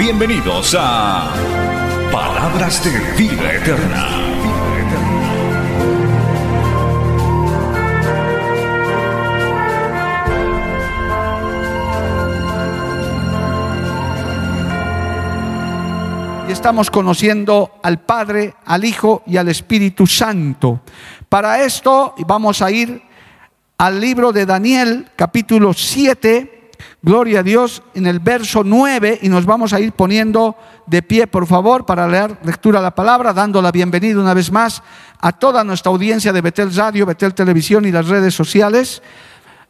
Bienvenidos a Palabras de Vida Eterna. Y estamos conociendo al Padre, al Hijo y al Espíritu Santo. Para esto vamos a ir al libro de Daniel, capítulo 7, gloria a Dios, en el verso 9, y nos vamos a ir poniendo de pie, por favor, para leer lectura de la palabra, dando la bienvenida una vez más a toda nuestra audiencia de Betel Radio, Betel Televisión y las redes sociales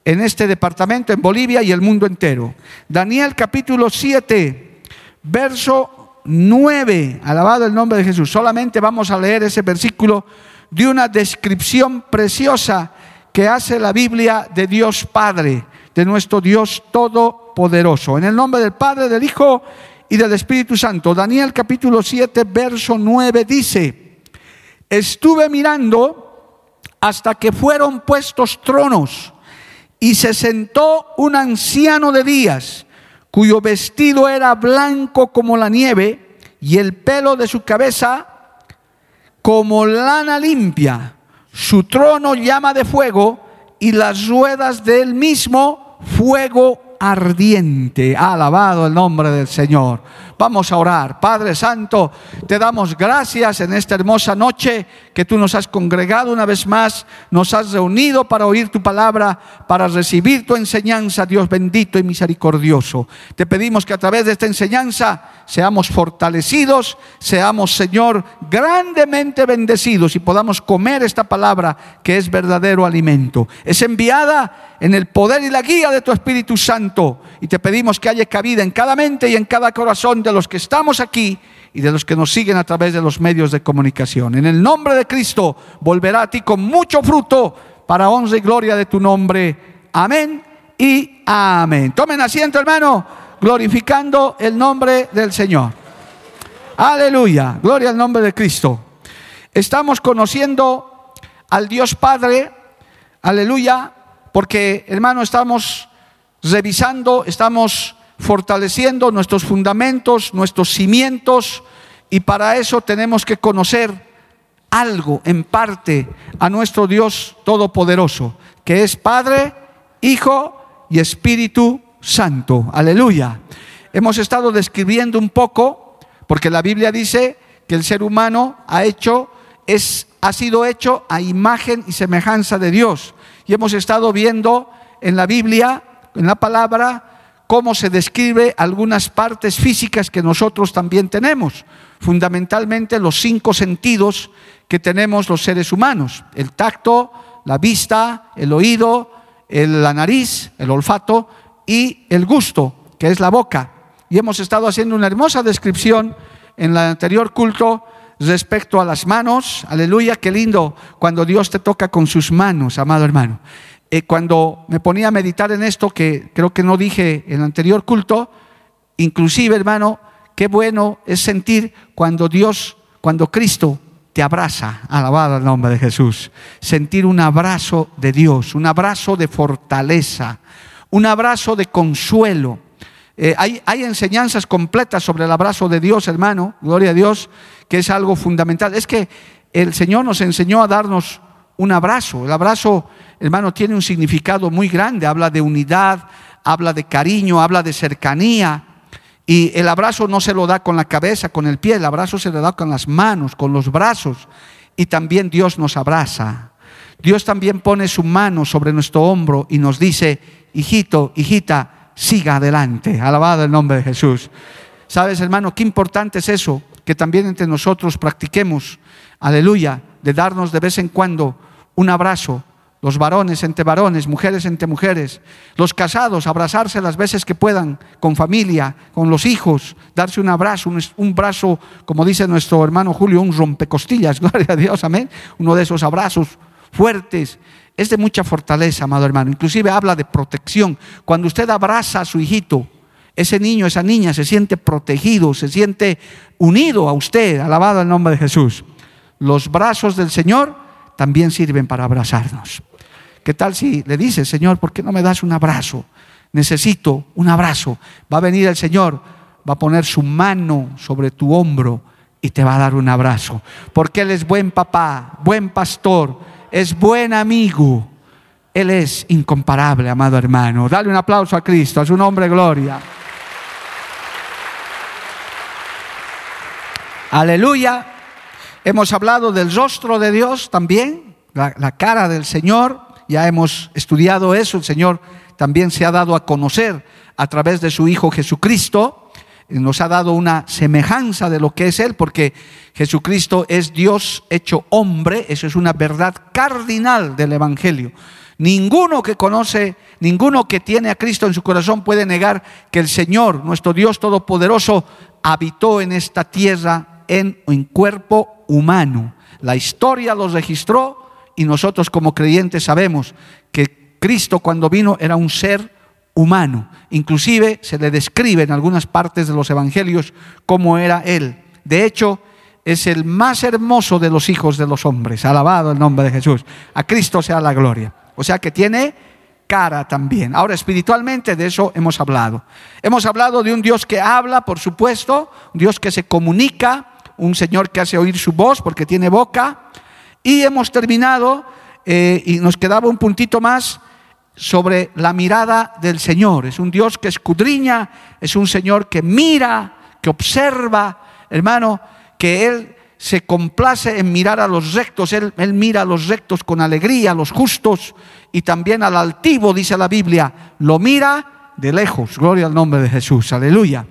en este departamento, en Bolivia y el mundo entero. Daniel capítulo 7, verso 9. Alabado el nombre de Jesús. Solamente vamos a leer ese versículo de una descripción preciosa que hace la Biblia de Dios Padre, de nuestro Dios Todopoderoso. En el nombre del Padre, del Hijo y del Espíritu Santo. Daniel capítulo 7, verso 9 dice, estuve mirando hasta que fueron puestos tronos y se sentó un anciano de días cuyo vestido era blanco como la nieve y el pelo de su cabeza como lana limpia. Su trono llama de fuego y las ruedas del mismo fuego ardiente. Alabado el nombre del Señor. Vamos a orar. Padre Santo, te damos gracias en esta hermosa noche que tú nos has congregado una vez más, nos has reunido para oír tu palabra, para recibir tu enseñanza, Dios bendito y misericordioso. Te pedimos que a través de esta enseñanza seamos fortalecidos, seamos, Señor, grandemente bendecidos y podamos comer esta palabra que es verdadero alimento. Es enviada en el poder y la guía de tu Espíritu Santo y te pedimos que haya cabida en cada mente y en cada corazón de de los que estamos aquí y de los que nos siguen a través de los medios de comunicación. En el nombre de Cristo volverá a ti con mucho fruto para honra y gloria de tu nombre. Amén y amén. Tomen asiento, hermano, glorificando el nombre del Señor. Aleluya, gloria al nombre de Cristo. Estamos conociendo al Dios Padre, aleluya, porque hermano estamos revisando, estamos fortaleciendo nuestros fundamentos, nuestros cimientos, y para eso tenemos que conocer algo en parte a nuestro Dios Todopoderoso, que es Padre, Hijo y Espíritu Santo. Aleluya. Hemos estado describiendo un poco, porque la Biblia dice que el ser humano ha hecho, es, ha sido hecho a imagen y semejanza de Dios. Y hemos estado viendo en la Biblia, en la palabra, cómo se describe algunas partes físicas que nosotros también tenemos, fundamentalmente los cinco sentidos que tenemos los seres humanos, el tacto, la vista, el oído, la nariz, el olfato y el gusto, que es la boca. Y hemos estado haciendo una hermosa descripción en el anterior culto respecto a las manos. Aleluya, qué lindo cuando Dios te toca con sus manos, amado hermano. Eh, cuando me ponía a meditar en esto, que creo que no dije en el anterior culto, inclusive hermano, qué bueno es sentir cuando Dios, cuando Cristo te abraza, alabado el nombre de Jesús, sentir un abrazo de Dios, un abrazo de fortaleza, un abrazo de consuelo. Eh, hay, hay enseñanzas completas sobre el abrazo de Dios, hermano, gloria a Dios, que es algo fundamental. Es que el Señor nos enseñó a darnos un abrazo. El abrazo, hermano, tiene un significado muy grande. Habla de unidad, habla de cariño, habla de cercanía. Y el abrazo no se lo da con la cabeza, con el pie, el abrazo se le da con las manos, con los brazos. Y también Dios nos abraza. Dios también pone su mano sobre nuestro hombro y nos dice, hijito, hijita, siga adelante. Alabado el nombre de Jesús. ¿Sabes, hermano, qué importante es eso? Que también entre nosotros practiquemos, aleluya, de darnos de vez en cuando un abrazo, los varones entre varones, mujeres entre mujeres, los casados, abrazarse las veces que puedan, con familia, con los hijos, darse un abrazo, un, brazo, como dice nuestro hermano Julio, un rompecostillas, gloria a Dios, amén. Uno de esos abrazos fuertes. Es de mucha fortaleza, amado hermano. Inclusive habla de protección. Cuando usted abraza a su hijito, ese niño, esa niña se siente protegido, se siente unido a usted, alabado el nombre de Jesús. Los brazos del Señor también sirven para abrazarnos. ¿Qué tal si le dices, Señor, ¿por qué no me das un abrazo? Necesito un abrazo. Va a venir el Señor, va a poner su mano sobre tu hombro y te va a dar un abrazo. Porque Él es buen papá, buen pastor, es buen amigo. Él es incomparable, amado hermano. Dale un aplauso a Cristo, a su nombre, gloria. Aleluya. Hemos hablado del rostro de Dios también, la, cara del Señor ya hemos estudiado eso, el Señor también se ha dado a conocer a través de su Hijo Jesucristo, nos ha dado una semejanza de lo que es Él, porque Jesucristo es Dios hecho hombre, eso es una verdad cardinal del Evangelio. Ninguno que conoce, ninguno que tiene a Cristo en su corazón puede negar que el Señor, nuestro Dios Todopoderoso, habitó en esta tierra en, en cuerpo humano. La historia los registró y nosotros como creyentes sabemos que Cristo cuando vino era un ser humano. Inclusive se le describe en algunas partes de los evangelios cómo era Él. De hecho, es el más hermoso de los hijos de los hombres. Alabado el nombre de Jesús. A Cristo sea la gloria. O sea que tiene cara también. Ahora, espiritualmente de eso hemos hablado. Hemos hablado de un Dios que habla, por supuesto, un Dios que se comunica, un Señor que hace oír su voz porque tiene boca, y hemos terminado, eh, y nos quedaba un puntito más sobre la mirada del Señor. Es un Dios que escudriña, es un Señor que mira, que observa, hermano, que Él se complace en mirar a los rectos, él, él, mira a los rectos con alegría, a los justos y también al altivo, dice la Biblia, lo mira de lejos, gloria al nombre de Jesús, aleluya.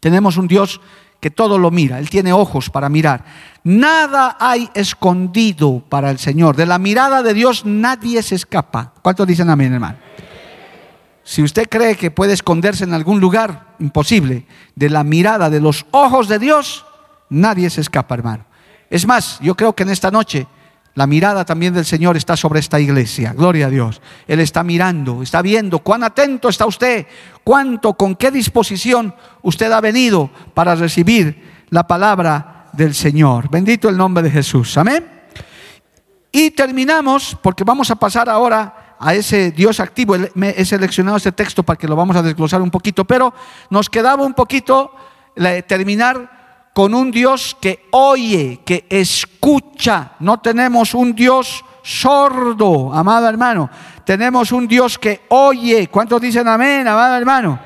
Tenemos un Dios que todo lo mira, Él tiene ojos para mirar. Nada hay escondido para el Señor. De la mirada de Dios nadie se escapa. ¿Cuántos dicen amén, hermano? Si usted cree que puede esconderse en algún lugar, imposible. De la mirada de los ojos de Dios, nadie se escapa, hermano. Es más, yo creo que en esta noche la mirada también del Señor está sobre esta iglesia. Gloria a Dios. Él está mirando, está viendo cuán atento está usted, cuánto, con qué disposición usted ha venido para recibir la palabra del Señor. Bendito el nombre de Jesús. Amén. Y terminamos, porque vamos a pasar ahora a ese Dios activo. He seleccionado este texto para que lo vamos a desglosar un poquito, pero nos quedaba un poquito terminar con un Dios que oye, que escucha. No tenemos un Dios sordo, amado hermano. Tenemos un Dios que oye. ¿Cuántos dicen amén, amado hermano?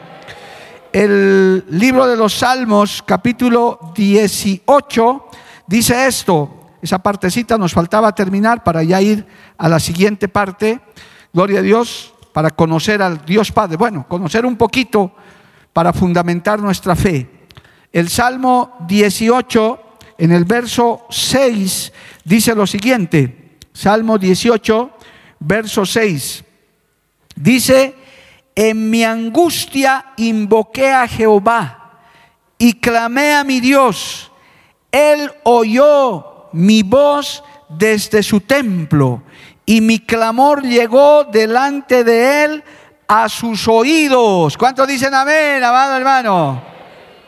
El libro de los Salmos, capítulo 18, dice esto. Esa partecita nos faltaba terminar para ya ir a la siguiente parte. Gloria a Dios, para conocer al Dios Padre. Bueno, conocer un poquito para fundamentar nuestra fe. El Salmo 18, en el verso 6, dice lo siguiente. Salmo 18, verso 6. Dice, en mi angustia invoqué a Jehová y clamé a mi Dios. Él oyó mi voz desde su templo y mi clamor llegó delante de él a sus oídos. ¿Cuántos dicen amén, amado hermano?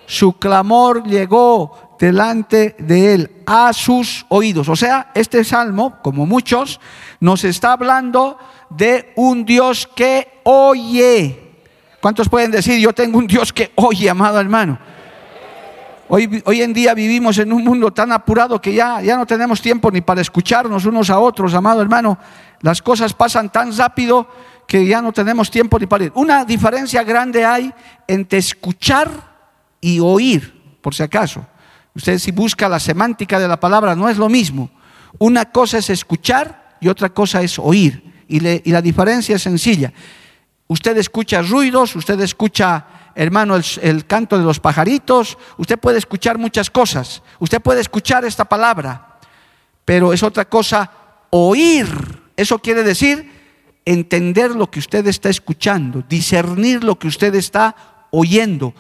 Su clamor llegó delante de él a sus oídos. O sea, este salmo, como muchos, nos está hablando de un Dios que oye. ¿Cuántos pueden decir, yo tengo un Dios que oye, amado hermano? Hoy, hoy, en día vivimos en un mundo tan apurado que ya, ya no tenemos tiempo ni para escucharnos unos a otros, amado hermano. Las cosas pasan tan rápido que ya no tenemos tiempo ni para ir. Una diferencia grande hay entre escuchar y oír, por si acaso. Usted si busca la semántica de la palabra, no es lo mismo. Una cosa es escuchar y otra cosa es oír. Y, la diferencia es sencilla. Usted escucha ruidos, usted escucha, hermano, el, el canto de los pajaritos, usted puede escuchar muchas cosas, usted puede escuchar esta palabra, pero es otra cosa oír Eso quiere decir entender lo que usted está escuchando, discernir lo que usted está oyendo,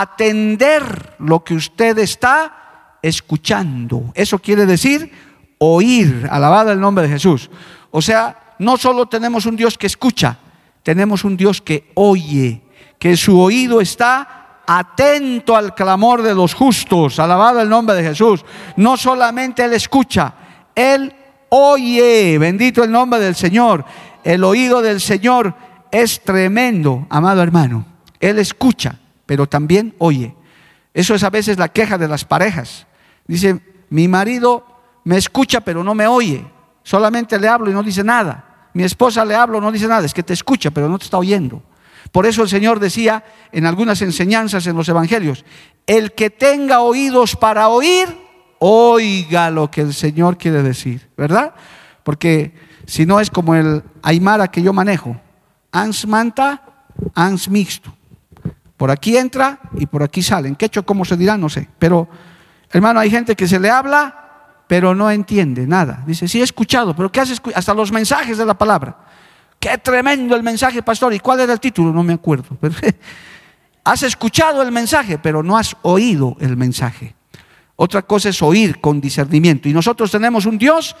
atender lo que usted está escuchando. Eso quiere decir oír, alabado el nombre de Jesús. O sea, no solo tenemos un Dios que escucha, tenemos un Dios que oye, que su oído está atento al clamor de los justos, alabado el nombre de Jesús. No solamente Él escucha, Él oye, bendito el nombre del Señor. El oído del Señor es tremendo, amado hermano. Él escucha, pero también oye. Eso es a veces la queja de las parejas. Dice, mi marido me escucha, pero no me oye. Solamente le hablo y no dice nada. Mi esposa le hablo, no dice nada, es que te escucha, pero no te está oyendo. Por eso el Señor decía en algunas enseñanzas en los evangelios, el que tenga oídos para oír, oiga lo que el Señor quiere decir, ¿verdad? Porque si no es como el Aymara que yo manejo, ans manta, ans mixto. Por aquí entra y por aquí sale. En quechua, ¿cómo se dirá? No sé. Pero, hermano, hay gente que se le habla pero no entiende nada. Dice, sí he escuchado, pero ¿qué escuchado? Hasta los mensajes de la palabra. Qué tremendo el mensaje, pastor. ¿Y cuál era el título? No me acuerdo. has escuchado el mensaje, pero no has oído el mensaje. Otra cosa es oír con discernimiento. Y nosotros tenemos un Dios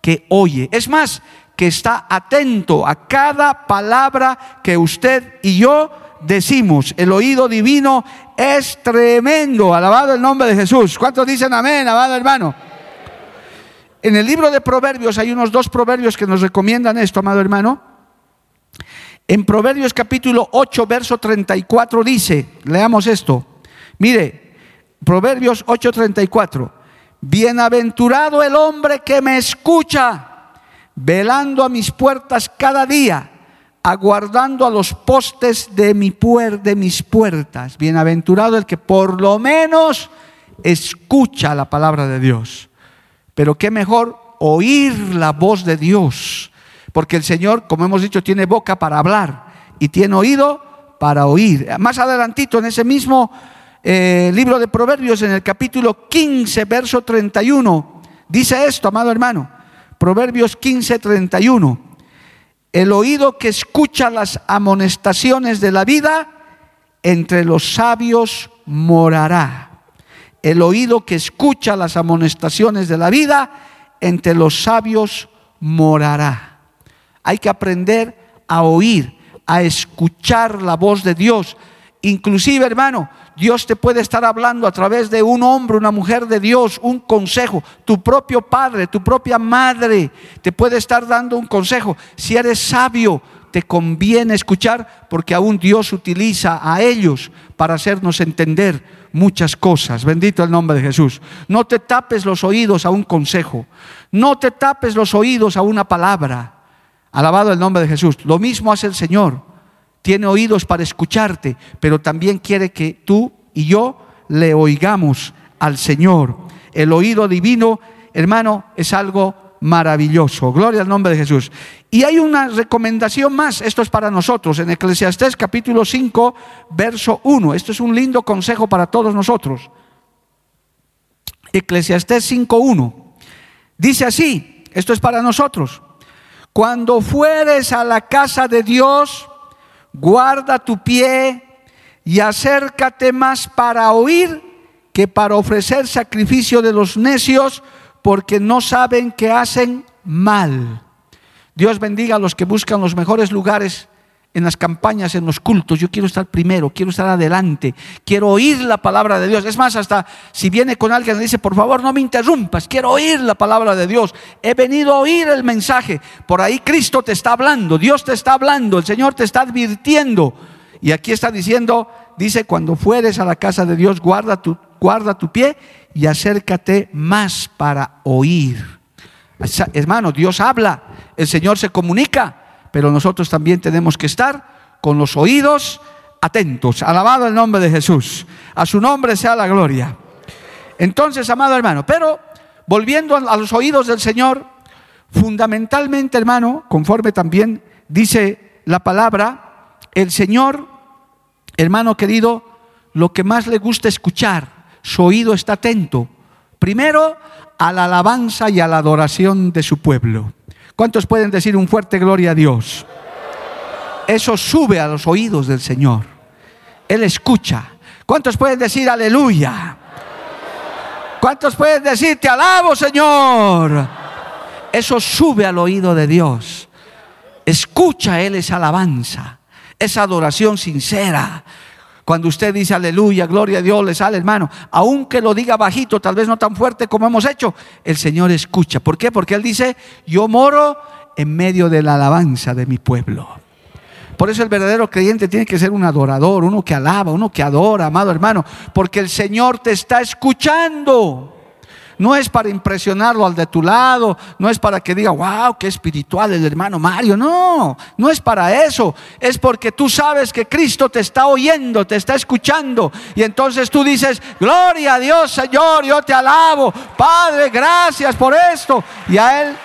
que oye. Es más, que está atento a cada palabra que usted y yo decimos. El oído divino es tremendo. Alabado el nombre de Jesús. ¿Cuántos dicen amén, amado hermano? En el libro de Proverbios hay unos dos proverbios que nos recomiendan esto, amado hermano. En Proverbios capítulo 8, verso 34 dice, leamos esto. Mire, Proverbios 8:34. Bienaventurado el hombre que me escucha, velando a mis puertas cada día, aguardando a los postes de, mi de mis puertas. Bienaventurado el que por lo menos escucha la palabra de Dios. Pero qué mejor oír la voz de Dios. Porque el Señor, como hemos dicho, tiene boca para hablar y tiene oído para oír. Más adelantito, en ese mismo eh, libro de Proverbios, en el capítulo 15, verso 31, dice esto, amado hermano. Proverbios 15, 31. El oído que escucha las amonestaciones de la vida, entre los sabios morará el oído que escucha las amonestaciones de la vida, entre los sabios morará. Hay que aprender a oír, a escuchar la voz de Dios. Inclusive, hermano, Dios te puede estar hablando a través de un hombre, una mujer de Dios, un consejo. Tu propio padre, tu propia madre te puede estar dando un consejo. Si eres sabio, te conviene escuchar porque aún Dios utiliza a ellos para hacernos entender muchas cosas. Bendito el nombre de Jesús. No te tapes los oídos a un consejo. No te tapes los oídos a una palabra. Alabado el nombre de Jesús. Lo mismo hace el Señor. Tiene oídos para escucharte, pero también quiere que tú y yo le oigamos al Señor. El oído divino, hermano, es algo maravilloso. Gloria al nombre de Jesús. Y hay una recomendación más, esto es para nosotros, en Eclesiastés capítulo 5, verso 1. Esto es un lindo consejo para todos nosotros. Eclesiastés 5.1. Dice así, esto es para nosotros. Cuando fueres a la casa de Dios, guarda tu pie y acércate más para oír que para ofrecer sacrificio de los necios porque no saben que hacen mal. Dios bendiga a los que buscan los mejores lugares en las campañas, en los cultos. Yo quiero estar primero, quiero estar adelante, quiero oír la palabra de Dios. Es más, hasta si viene con alguien y dice, por favor, no me interrumpas, quiero oír la palabra de Dios. He venido a oír el mensaje. Por ahí Cristo te está hablando, Dios te está hablando, el Señor te está advirtiendo. Y aquí está diciendo, dice, cuando fueres a la casa de Dios, guarda tu, guarda tu pie y acércate más para oír. Hermano, Dios habla, el Señor se comunica, pero nosotros también tenemos que estar con los oídos atentos. Alabado el nombre de Jesús. A su nombre sea la gloria. Entonces, amado hermano, pero volviendo a los oídos del Señor, fundamentalmente, hermano, conforme también dice la palabra, el Señor, hermano querido, lo que más le gusta escuchar su oído está atento, primero a la alabanza y a la adoración de su pueblo. ¿Cuántos pueden decir un fuerte gloria a Dios? Eso sube a los oídos del Señor. Él escucha. ¿Cuántos pueden decir aleluya? ¿Cuántos pueden decir te alabo, Señor? Eso sube al oído de Dios. Escucha Él esa alabanza, esa adoración sincera. Cuando usted dice aleluya, gloria a Dios, le sale hermano. Aunque lo diga bajito, tal vez no tan fuerte como hemos hecho, el Señor escucha. ¿Por qué? Porque Él dice, yo moro en medio de la alabanza de mi pueblo. Por eso el verdadero creyente tiene que ser un adorador, uno que alaba, uno que adora, amado hermano, porque el Señor te está escuchando. No es para impresionarlo al de tu lado, no es para que diga, wow, qué espiritual el hermano Mario. No, no es para eso. Es porque tú sabes que Cristo te está oyendo, te está escuchando. Y entonces tú dices, gloria a Dios, Señor, yo te alabo. Padre, gracias por esto. Y a Él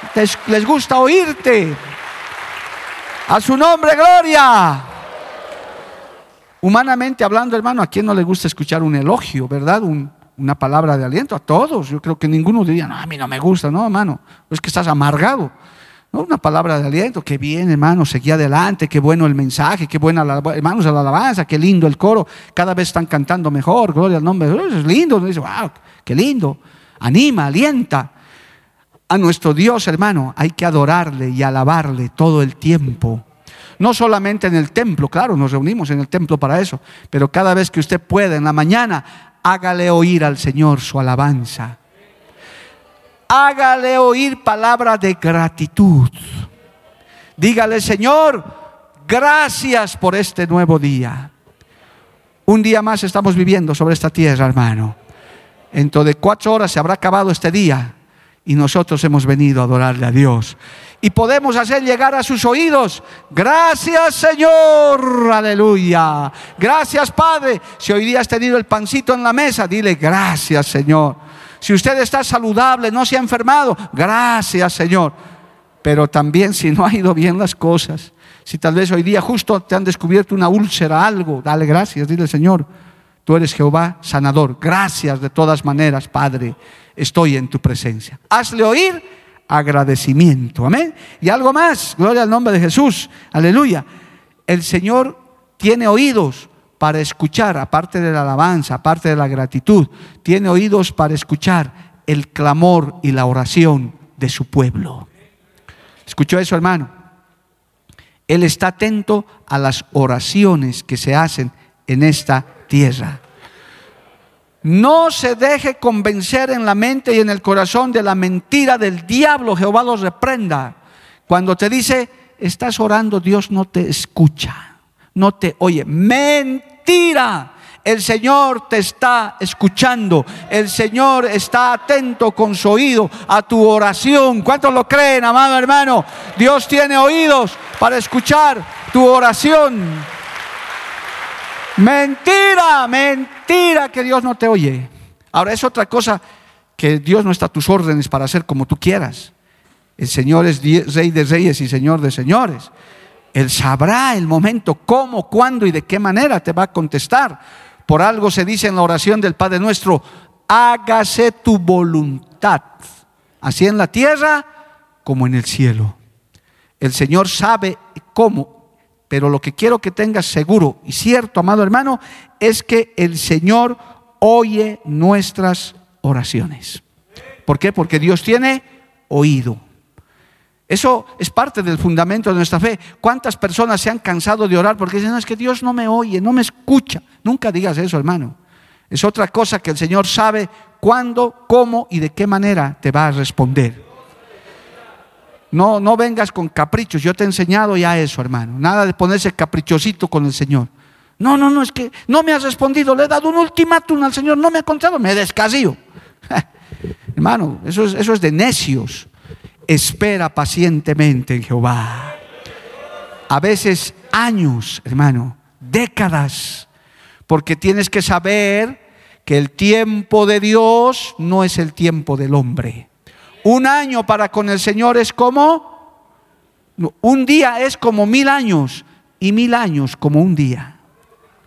les gusta oírte. A su nombre, gloria. Humanamente hablando, hermano, ¿a quién no le gusta escuchar un elogio, verdad? Un, una palabra de aliento a todos. Yo creo que ninguno diría, no, a mí no me gusta, no, hermano, es que estás amargado. No, una palabra de aliento, que bien, hermano, seguí adelante, qué bueno el mensaje, qué buena, la, hermanos, la alabanza, qué lindo el coro, cada vez están cantando mejor, gloria al nombre de es lindo, dice, wow, qué lindo, anima, alienta. A nuestro Dios, hermano, hay que adorarle y alabarle todo el tiempo. No solamente en el templo, claro, nos reunimos en el templo para eso, pero cada vez que usted pueda, en la mañana, hágale oír al Señor su alabanza. Hágale oír palabras de gratitud. Dígale, Señor, gracias por este nuevo día. Un día más estamos viviendo sobre esta tierra, hermano. Dentro de cuatro horas se habrá acabado este día y nosotros hemos venido a adorarle a Dios y podemos hacer llegar a sus oídos. Gracias Señor, aleluya. Gracias Padre. Si hoy día has tenido el pancito en la mesa, dile gracias Señor. Si usted está saludable, no se ha enfermado, gracias Señor. Pero también si no ha ido bien las cosas, si tal vez hoy día justo te han descubierto una úlcera, algo, dale gracias, dile Señor. Tú eres Jehová sanador. Gracias de todas maneras, Padre. Estoy en tu presencia. Hazle oír agradecimiento. Amén. Y algo más, gloria al nombre de Jesús. Aleluya. El Señor tiene oídos para escuchar, aparte de la alabanza, aparte de la gratitud, tiene oídos para escuchar el clamor y la oración de su pueblo. ¿Escuchó eso, hermano? Él está atento a las oraciones que se hacen en esta tierra. No se deje convencer en la mente y en el corazón de la mentira del diablo. Jehová los reprenda. Cuando te dice, estás orando, Dios no te escucha, no te oye. Mentira. El Señor te está escuchando. El Señor está atento con su oído a tu oración. ¿Cuántos lo creen, amado hermano? Dios tiene oídos para escuchar tu oración. Mentira, mentira que Dios no te oye. Ahora es otra cosa que Dios no está a tus órdenes para hacer como tú quieras. El Señor es rey de reyes y Señor de señores. Él sabrá el momento, cómo, cuándo y de qué manera te va a contestar. Por algo se dice en la oración del Padre nuestro, hágase tu voluntad, así en la tierra como en el cielo. El Señor sabe cómo pero lo que quiero que tengas seguro y cierto, amado hermano, es que el Señor oye nuestras oraciones. ¿Por qué? Porque Dios tiene oído. Eso es parte del fundamento de nuestra fe. ¿Cuántas personas se han cansado de orar porque dicen, no, es que Dios no me oye, no me escucha? Nunca digas eso, hermano. Es otra cosa que el Señor sabe cuándo, cómo y de qué manera te va a responder. No, no vengas con caprichos. Yo te he enseñado ya eso, hermano. Nada de ponerse caprichosito con el Señor. No, no, no, es que no me has respondido. Le he dado un ultimátum al Señor. No me ha contado. Me descasío. hermano, eso es, eso es de necios. Espera pacientemente en Jehová. A veces años, hermano, décadas. Porque tienes que saber que el tiempo de Dios no es el tiempo del hombre. Un año para con el Señor es como, un día es como mil años y mil años como un día.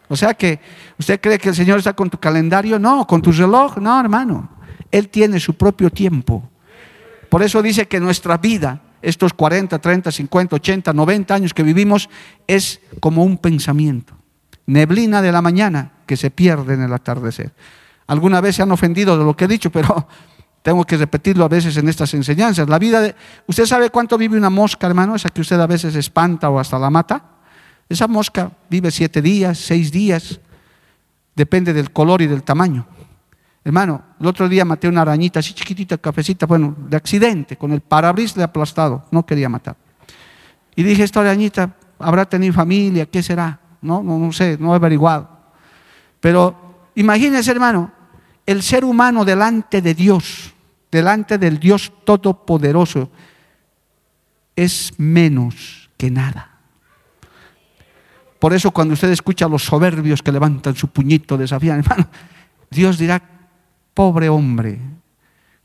O sea que, ¿usted cree que el Señor está con tu calendario? No, con tu reloj, no, hermano. Él tiene su propio tiempo. Por eso dice que nuestra vida estos 40, 30, 50, 80, 90 años que vivimos es como un pensamiento. Neblina de la mañana que se pierde en el atardecer. Alguna vez se han ofendido de lo que he dicho, pero tengo que repetirlo a veces en estas enseñanzas. La vida de, ¿Usted sabe cuánto vive una mosca, hermano? Esa que usted a veces espanta o hasta la mata. Esa mosca vive siete días, seis días, depende del color y del tamaño. Hermano, el otro día maté una arañita así chiquitita, cafecita, bueno, de accidente, con el parabrisas aplastado, no quería matar. Y dije, esta arañita habrá tenido familia, ¿qué será? No, no, no sé, no he averiguado. Pero imagínese, hermano, el ser humano delante de Dios, delante del Dios Todopoderoso es menos que nada. Por eso cuando usted escucha a los soberbios que levantan su puñito desafían, hermano, Dios dirá, pobre hombre,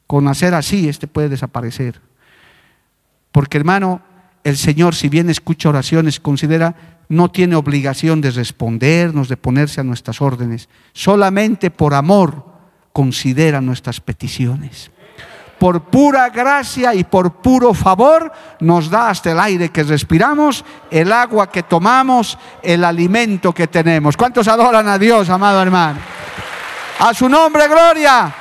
con hacer así, este puede desaparecer. Porque hermano, el Señor, si bien escucha oraciones, considera, no tiene obligación de respondernos, de ponerse a nuestras órdenes. Solamente por amor considera nuestras peticiones. Por pura gracia y por puro favor nos da hasta el aire que respiramos, el agua que tomamos, el alimento que tenemos. ¿Cuántos adoran a Dios, amado hermano? A su nombre, gloria.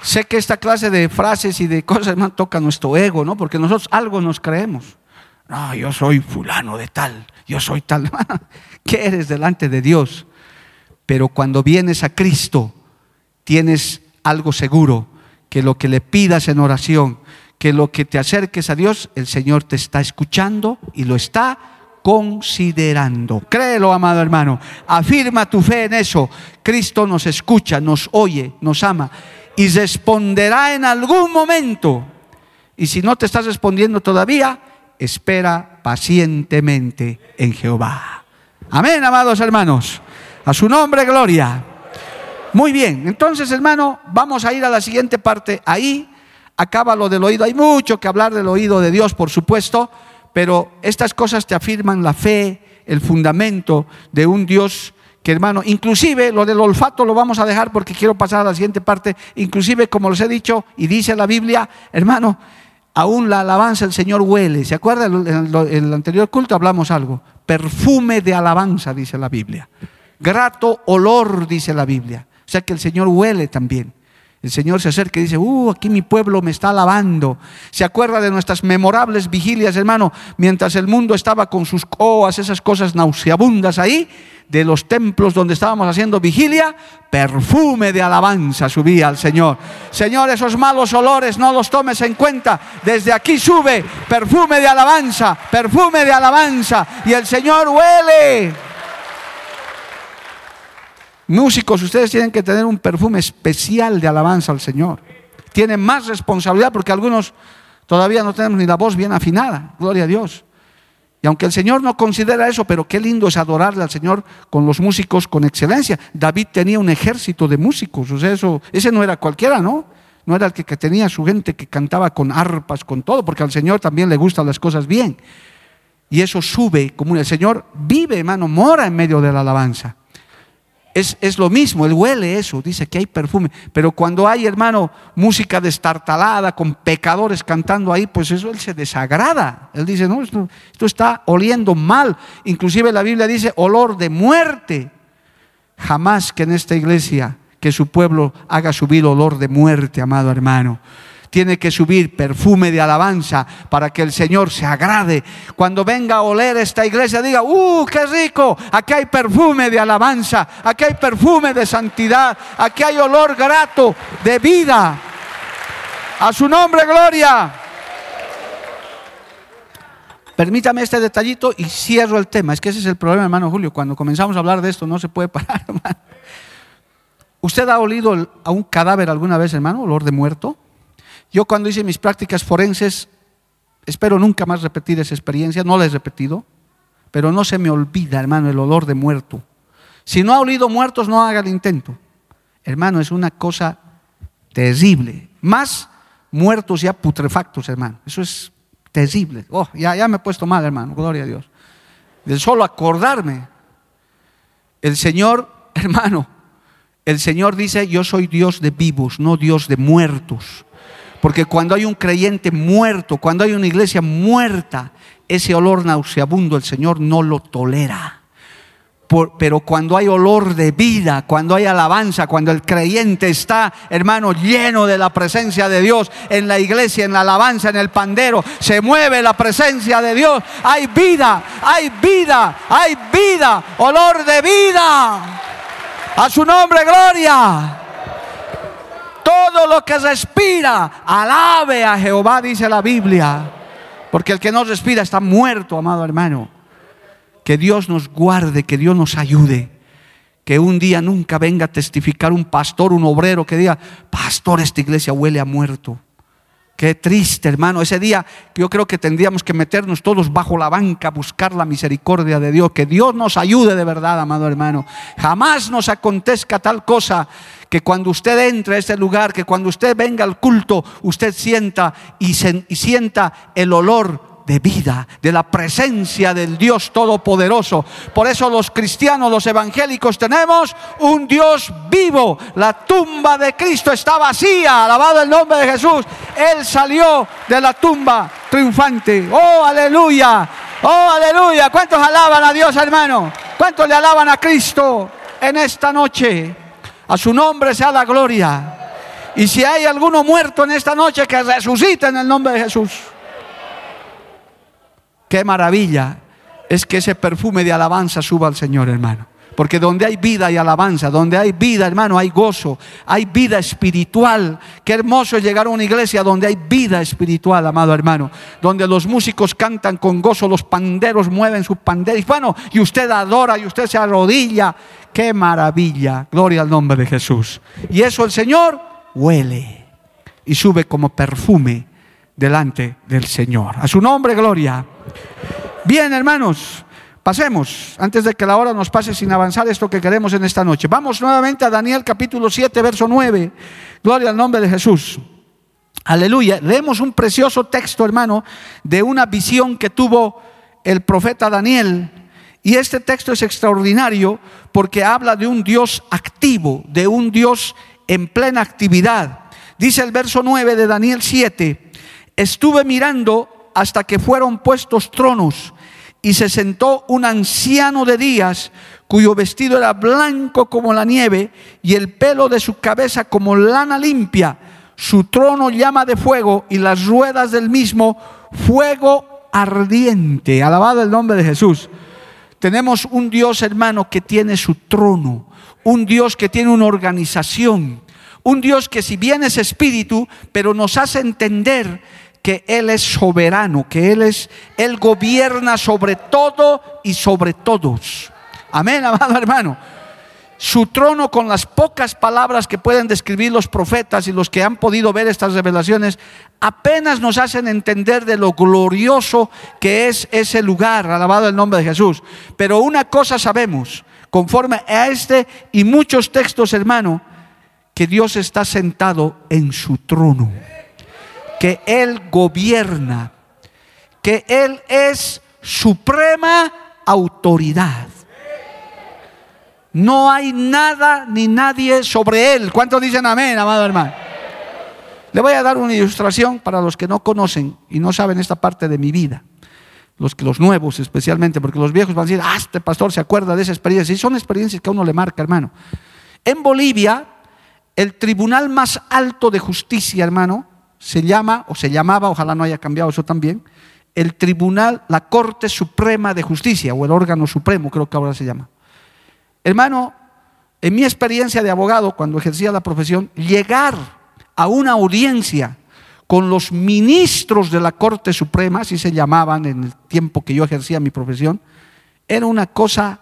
Sé que esta clase de frases y de cosas hermano, toca nuestro ego, ¿no? Porque nosotros algo nos creemos. No, yo soy fulano de tal, yo soy tal. ¿Qué eres delante de Dios? Pero cuando vienes a Cristo, tienes algo seguro, que lo que le pidas en oración, que lo que te acerques a Dios, el Señor te está escuchando y lo está considerando. Créelo, amado hermano. Afirma tu fe en eso. Cristo nos escucha, nos oye, nos ama y responderá en algún momento. Y si no te estás respondiendo todavía, espera pacientemente en Jehová. Amén, amados hermanos. A su nombre, gloria. Muy bien, entonces hermano, vamos a ir a la siguiente parte. Ahí acaba lo del oído. Hay mucho que hablar del oído de Dios, por supuesto, pero estas cosas te afirman la fe, el fundamento de un Dios que hermano, inclusive lo del olfato lo vamos a dejar porque quiero pasar a la siguiente parte, inclusive como les he dicho y dice la Biblia, hermano, aún la alabanza el Señor huele. ¿Se acuerda? En el anterior culto hablamos algo. Perfume de alabanza, dice la Biblia. Grato olor, dice la Biblia. Sea que el Señor huele también. El Señor se acerca y dice, uh, aquí mi pueblo me está alabando. Se acuerda de nuestras memorables vigilias, hermano, mientras el mundo estaba con sus coas, esas cosas nauseabundas ahí, de los templos donde estábamos haciendo vigilia, perfume de alabanza subía al Señor. Señor, esos malos olores no los tomes en cuenta. Desde aquí sube perfume de alabanza, perfume de alabanza. Y el Señor huele. Músicos, ustedes tienen que tener un perfume especial de alabanza al Señor. Tienen más responsabilidad porque algunos todavía no tenemos ni la voz bien afinada. Gloria a Dios. Y aunque el Señor no considera eso, pero qué lindo es adorarle al Señor con los músicos con excelencia. David tenía un ejército de músicos, o sea, eso, ese no era cualquiera, ¿no? No era el que, tenía su gente que cantaba con arpas, con todo, porque al Señor también le gustan las cosas bien. Y eso sube como el Señor vive, hermano, mora en medio de la alabanza. Es, lo mismo, él huele eso, dice que hay perfume. Pero cuando hay, hermano, música destartalada, con pecadores cantando ahí, pues eso él se desagrada. Él dice, no, esto, esto está oliendo mal. Inclusive la Biblia dice olor de muerte. Jamás que en esta iglesia, que su pueblo haga subir olor de muerte, amado hermano tiene que subir perfume de alabanza para que el Señor se agrade. Cuando venga a oler esta iglesia, diga, ¡uh, qué rico! Aquí hay perfume de alabanza, aquí hay perfume de santidad, aquí hay olor grato de vida. A su nombre, gloria. Permítame este detallito y cierro el tema. Es que ese es el problema, hermano Julio. Cuando comenzamos a hablar de esto, no se puede parar, hermano. ¿Usted ha olido a un cadáver alguna vez, hermano? ¿Olor de muerto? Yo cuando hice mis prácticas forenses, espero nunca más repetir esa experiencia, no la he repetido, pero no se me olvida, hermano, el olor de muerto. Si no ha olido muertos, no haga el intento. Hermano, es una cosa terrible. Más muertos ya putrefactos, hermano. Eso es terrible. Oh, ya, ya me he puesto mal, hermano, gloria a Dios. De solo acordarme. El Señor, hermano, el Señor dice, yo soy Dios de vivos, no Dios de muertos Porque cuando hay un creyente muerto, cuando hay una iglesia muerta, ese olor nauseabundo el Señor no lo tolera pero cuando hay olor de vida, cuando hay alabanza, cuando el creyente está, hermano, lleno de la presencia de Dios en la iglesia, en la alabanza, en el pandero, se mueve la presencia de Dios. Hay vida, hay vida, hay vida, olor de vida. A su nombre, gloria. Todo lo que respira, alabe a Jehová, dice la Biblia. Porque el que no respira está muerto, amado hermano. Que Dios nos guarde, que Dios nos ayude. Que un día nunca venga a testificar un pastor, un obrero que diga, pastor, esta iglesia huele a muerto. Qué triste, hermano. Ese día yo creo que tendríamos que meternos todos bajo la banca, buscar la misericordia de Dios. Que Dios nos ayude de verdad, amado hermano. Jamás nos acontezca tal cosa que cuando usted entre a este lugar, que cuando usted venga al culto, usted sienta y, y sienta el olor de vida, de la presencia del Dios Todopoderoso. Por eso los cristianos, los evangélicos tenemos un Dios vivo. La tumba de Cristo está vacía, alabado el nombre de Jesús. Él salió de la tumba triunfante. Oh, aleluya. Oh, aleluya. ¿Cuántos alaban a Dios, hermano? ¿Cuántos le alaban a Cristo en esta noche? A su nombre sea la gloria. Y si hay alguno muerto en esta noche, que resucite en el nombre de Jesús. Qué maravilla es que ese perfume de alabanza suba al Señor, hermano. Porque donde hay vida y alabanza, donde hay vida, hermano, hay gozo, hay vida espiritual. Qué hermoso es llegar a una iglesia donde hay vida espiritual, amado hermano. Donde los músicos cantan con gozo, los panderos mueven sus panderos. Bueno, y usted adora y usted se arrodilla. Qué maravilla. Gloria al nombre de Jesús. Y eso el Señor huele y sube como perfume delante del Señor. A su nombre, gloria. Bien, hermanos, pasemos, antes de que la hora nos pase sin avanzar esto que queremos en esta noche. Vamos nuevamente a Daniel capítulo 7, verso 9. Gloria al nombre de Jesús. Aleluya. Leemos un precioso texto, hermano, de una visión que tuvo el profeta Daniel. Y este texto es extraordinario porque habla de un Dios activo, de un Dios en plena actividad. Dice el verso 9 de Daniel 7, estuve mirando hasta que fueron puestos tronos y se sentó un anciano de días cuyo vestido era blanco como la nieve y el pelo de su cabeza como lana limpia. Su trono llama de fuego y las ruedas del mismo fuego ardiente. Alabado el nombre de Jesús. Tenemos un Dios hermano que tiene su trono, un Dios que tiene una organización, un Dios que si bien es espíritu, pero nos hace entender que Él es soberano, que Él es, Él gobierna sobre todo y sobre todos. Amén, amado hermano. Su trono con las pocas palabras que pueden describir los profetas y los que han podido ver estas revelaciones, apenas nos hacen entender de lo glorioso que es ese lugar, alabado el nombre de Jesús. Pero una cosa sabemos, conforme a este y muchos textos, hermano, que Dios está sentado en su trono que Él gobierna, que Él es suprema autoridad. No hay nada ni nadie sobre Él. ¿Cuántos dicen amén, amado hermano? Le voy a dar una ilustración para los que no conocen y no saben esta parte de mi vida. Los, los nuevos especialmente, porque los viejos van a decir, ah, este pastor se acuerda de esa experiencia. Y son experiencias que a uno le marca, hermano. En Bolivia, el tribunal más alto de justicia, hermano, se llama, o se llamaba, ojalá no haya cambiado eso también, el Tribunal, la Corte Suprema de Justicia, o el órgano supremo, creo que ahora se llama. Hermano, en mi experiencia de abogado, cuando ejercía la profesión, llegar a una audiencia con los ministros de la Corte Suprema, así se llamaban en el tiempo que yo ejercía mi profesión, era una cosa,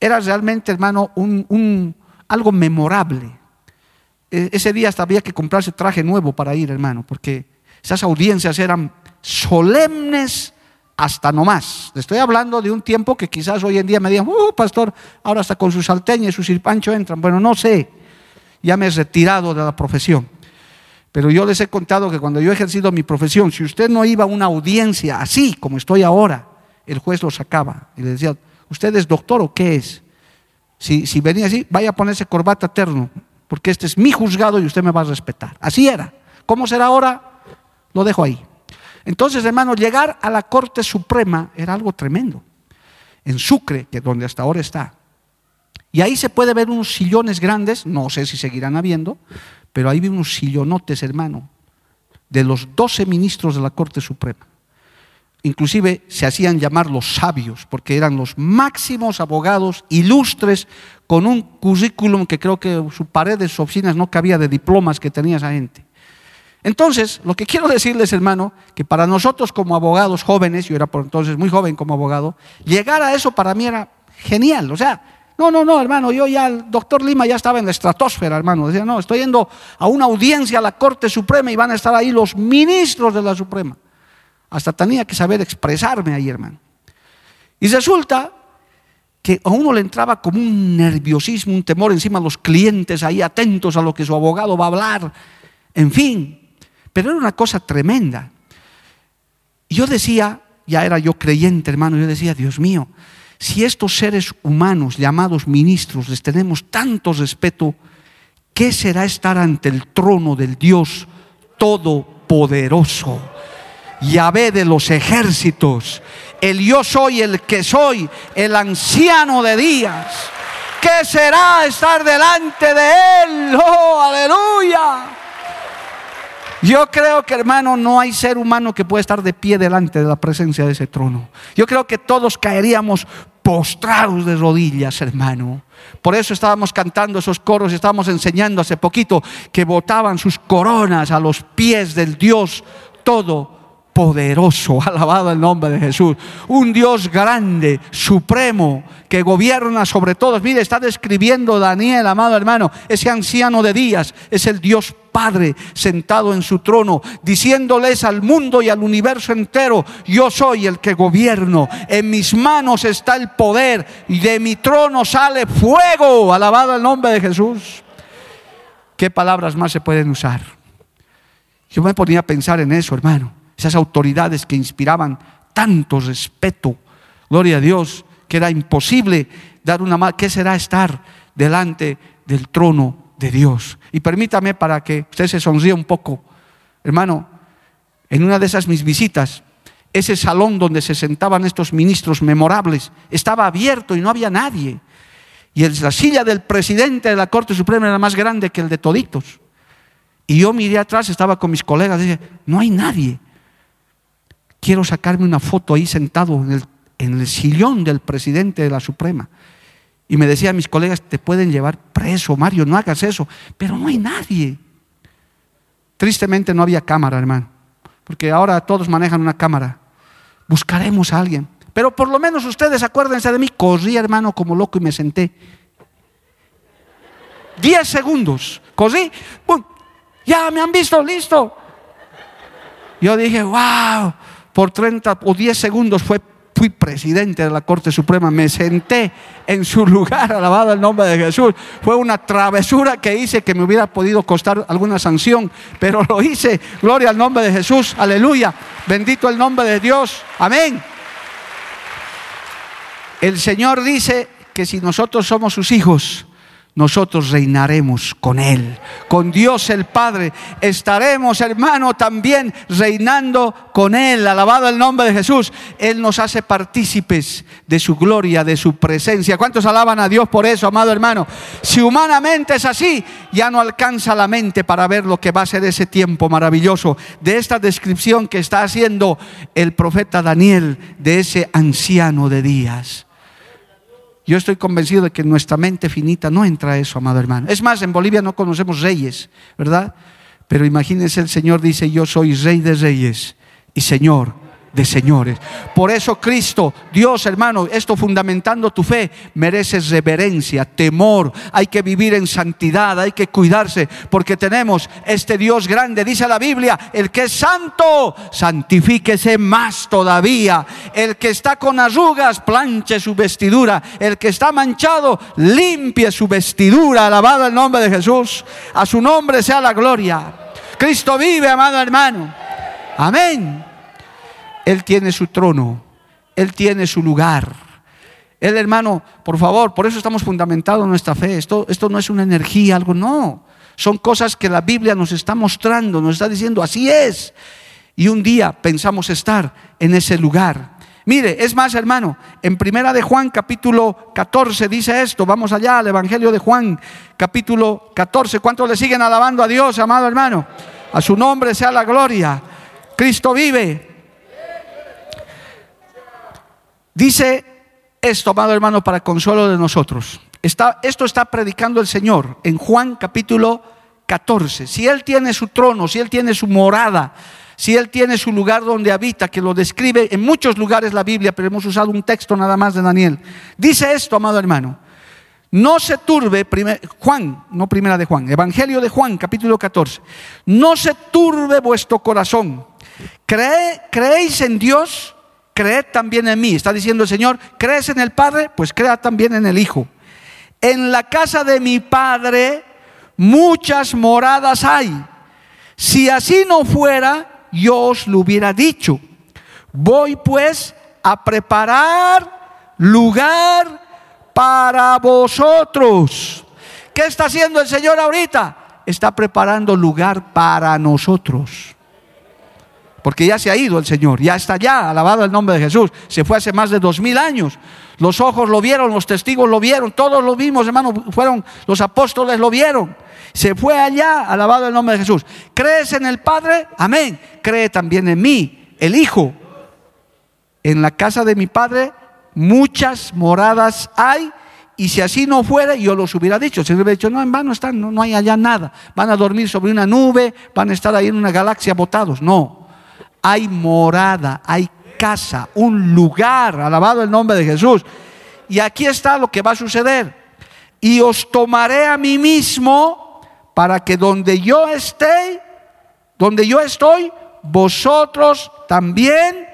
era realmente, hermano, un, algo memorable. E, ese día hasta había que comprarse traje nuevo para ir, hermano, porque esas audiencias eran solemnes hasta no más. estoy hablando de un tiempo que quizás hoy en día me digan, uh, pastor, ahora hasta con su salteña y su sirpancho entran. Bueno, no sé, ya me he retirado de la profesión. Pero yo les he contado que cuando yo he ejercido mi profesión, si usted no iba a una audiencia así como estoy ahora, el juez lo sacaba y le decía, ¿usted es doctor o qué es? Si, si venía así, vaya a ponerse corbata terno, porque este es mi juzgado y usted me va a respetar. Así era. ¿Cómo será ahora? Lo dejo ahí. Entonces, hermano, llegar a la Corte Suprema era algo tremendo. En Sucre, que es donde hasta ahora está. Y ahí se puede ver unos sillones grandes, no sé si seguirán habiendo, pero ahí vi unos sillonotes, hermano, de los doce ministros de la Corte Suprema. Inclusive se hacían llamar los sabios, porque eran los máximos abogados ilustres con un currículum que creo que su pared de sus oficinas no cabía de diplomas que tenía esa gente. Entonces, lo que quiero decirles, hermano, que para nosotros como abogados jóvenes, yo era por entonces muy joven como abogado, llegar a eso para mí era genial. O sea, no, no, no, hermano, yo ya, el doctor Lima ya estaba en la estratosfera, hermano. Decía, no, estoy yendo a una audiencia a la Corte Suprema y van a estar ahí los ministros de la Suprema. Hasta tenía que saber expresarme ahí, hermano. Y resulta que a uno le entraba como un nerviosismo, un temor encima de los clientes ahí atentos a lo que su abogado va a hablar. En fin, pero era una cosa tremenda. Y yo decía, ya era yo creyente, hermano, yo decía, Dios mío, si estos seres humanos llamados ministros les tenemos tanto respeto, ¿qué será estar ante el trono del Dios Todopoderoso? Yahvé de los ejércitos, el yo soy el que soy, el anciano de días. ¿Qué será estar delante de Él? Oh, aleluya. Yo creo que, hermano, no hay ser humano que pueda estar de pie delante de la presencia de ese trono. Yo creo que todos caeríamos postrados de rodillas, hermano. Por eso estábamos cantando esos coros, estábamos enseñando hace poquito que botaban sus coronas a los pies del Dios todo poderoso, alabado el nombre de Jesús, un Dios grande, supremo, que gobierna sobre todos. Mire, está describiendo Daniel, amado hermano, ese anciano de días, es el Dios Padre sentado en su trono, diciéndoles al mundo y al universo entero, yo soy el que gobierno, en mis manos está el poder y de mi trono sale fuego, alabado el nombre de Jesús. ¿Qué palabras más se pueden usar? Yo me ponía a pensar en eso, hermano esas autoridades que inspiraban tanto respeto, gloria a Dios, que era imposible dar una mano. ¿Qué será estar delante del trono de Dios? Y permítame para que usted se sonríe un poco, hermano, en una de esas mis visitas, ese salón donde se sentaban estos ministros memorables estaba abierto y no había nadie. Y la silla del presidente de la Corte Suprema era más grande que el de toditos. Y yo miré atrás, estaba con mis colegas, dije, no hay nadie quiero sacarme una foto ahí sentado en el, en el sillón del presidente de la Suprema. Y me decía a mis colegas, te pueden llevar preso, Mario, no hagas eso. Pero no hay nadie. Tristemente no había cámara, hermano. Porque ahora todos manejan una cámara. Buscaremos a alguien. Pero por lo menos ustedes acuérdense de mí. Corrí, hermano, como loco y me senté. Diez segundos. Corrí. Ya me han visto, listo. Yo dije, wow por 30 o 10 segundos fui presidente de la Corte Suprema, me senté en su lugar, alabado el nombre de Jesús. Fue una travesura que hice que me hubiera podido costar alguna sanción, pero lo hice. Gloria al nombre de Jesús, aleluya. Bendito el nombre de Dios, amén. El Señor dice que si nosotros somos sus hijos, nosotros reinaremos con Él, con Dios el Padre. Estaremos, hermano, también reinando con Él. Alabado el nombre de Jesús. Él nos hace partícipes de su gloria, de su presencia. ¿Cuántos alaban a Dios por eso, amado hermano? Si humanamente es así, ya no alcanza la mente para ver lo que va a ser ese tiempo maravilloso de esta descripción que está haciendo el profeta Daniel de ese anciano de días. Yo estoy convencido de que nuestra mente finita no entra eso, amado hermano. Es más, en Bolivia no conocemos reyes, ¿verdad? Pero imagínense, el Señor dice, yo soy rey de reyes y Señor de señores. Por eso Cristo, Dios hermano, esto fundamentando tu fe, mereces reverencia, temor. Hay que vivir en santidad, hay que cuidarse, porque tenemos este Dios grande. Dice la Biblia, el que es santo, santifíquese más todavía. El que está con arrugas, planche su vestidura. El que está manchado, limpie su vestidura. Alabado el nombre de Jesús. A su nombre sea la gloria. Cristo vive, amado hermano. Amén. Él tiene su trono, Él tiene su lugar. Él, hermano, por favor, por eso estamos fundamentados en nuestra fe. Esto, esto no es una energía, algo, no. Son cosas que la Biblia nos está mostrando, nos está diciendo, así es. Y un día pensamos estar en ese lugar. Mire, es más, hermano, en Primera de Juan capítulo 14 dice esto. Vamos allá al Evangelio de Juan capítulo 14. ¿Cuántos le siguen alabando a Dios, amado hermano? A su nombre sea la gloria. Cristo vive. Dice esto, amado hermano, para consuelo de nosotros. Esto está predicando el Señor en Juan capítulo 14. Si Él tiene su trono, si Él tiene su morada, si Él tiene su lugar donde habita, que lo describe en muchos lugares la Biblia, pero hemos usado un texto nada más de Daniel. Dice esto, amado hermano. No se turbe, Juan, no primera de Juan, Evangelio de Juan, capítulo 14. No se turbe vuestro corazón. ¿Creéis en Dios? Creed también en mí. Está diciendo el Señor, ¿crees en el Padre? Pues crea también en el Hijo. En la casa de mi Padre muchas moradas hay. Si así no fuera, yo os lo hubiera dicho. Voy pues a preparar lugar para vosotros. ¿Qué está haciendo el Señor ahorita? Está preparando lugar para nosotros. Porque ya se ha ido el Señor, ya está allá, alabado el nombre de Jesús. Se fue hace más de dos mil años. Los ojos lo vieron, los testigos lo vieron, todos lo vimos, hermano. Fueron los apóstoles lo vieron se fue allá, alabado el nombre de Jesús. ¿Crees en el Padre? Amén. Cree también en mí, el Hijo. En la casa de mi Padre muchas moradas hay. Y si así no fuera, yo los hubiera dicho. Se hubiera dicho, no, en vano están, no, no hay allá nada. Van a dormir sobre una nube, van a estar ahí en una galaxia botados. No, hay morada, hay casa, un lugar, alabado el nombre de Jesús. Y aquí está lo que va a suceder. Y os tomaré a mí mismo para que donde yo esté, donde yo estoy, vosotros también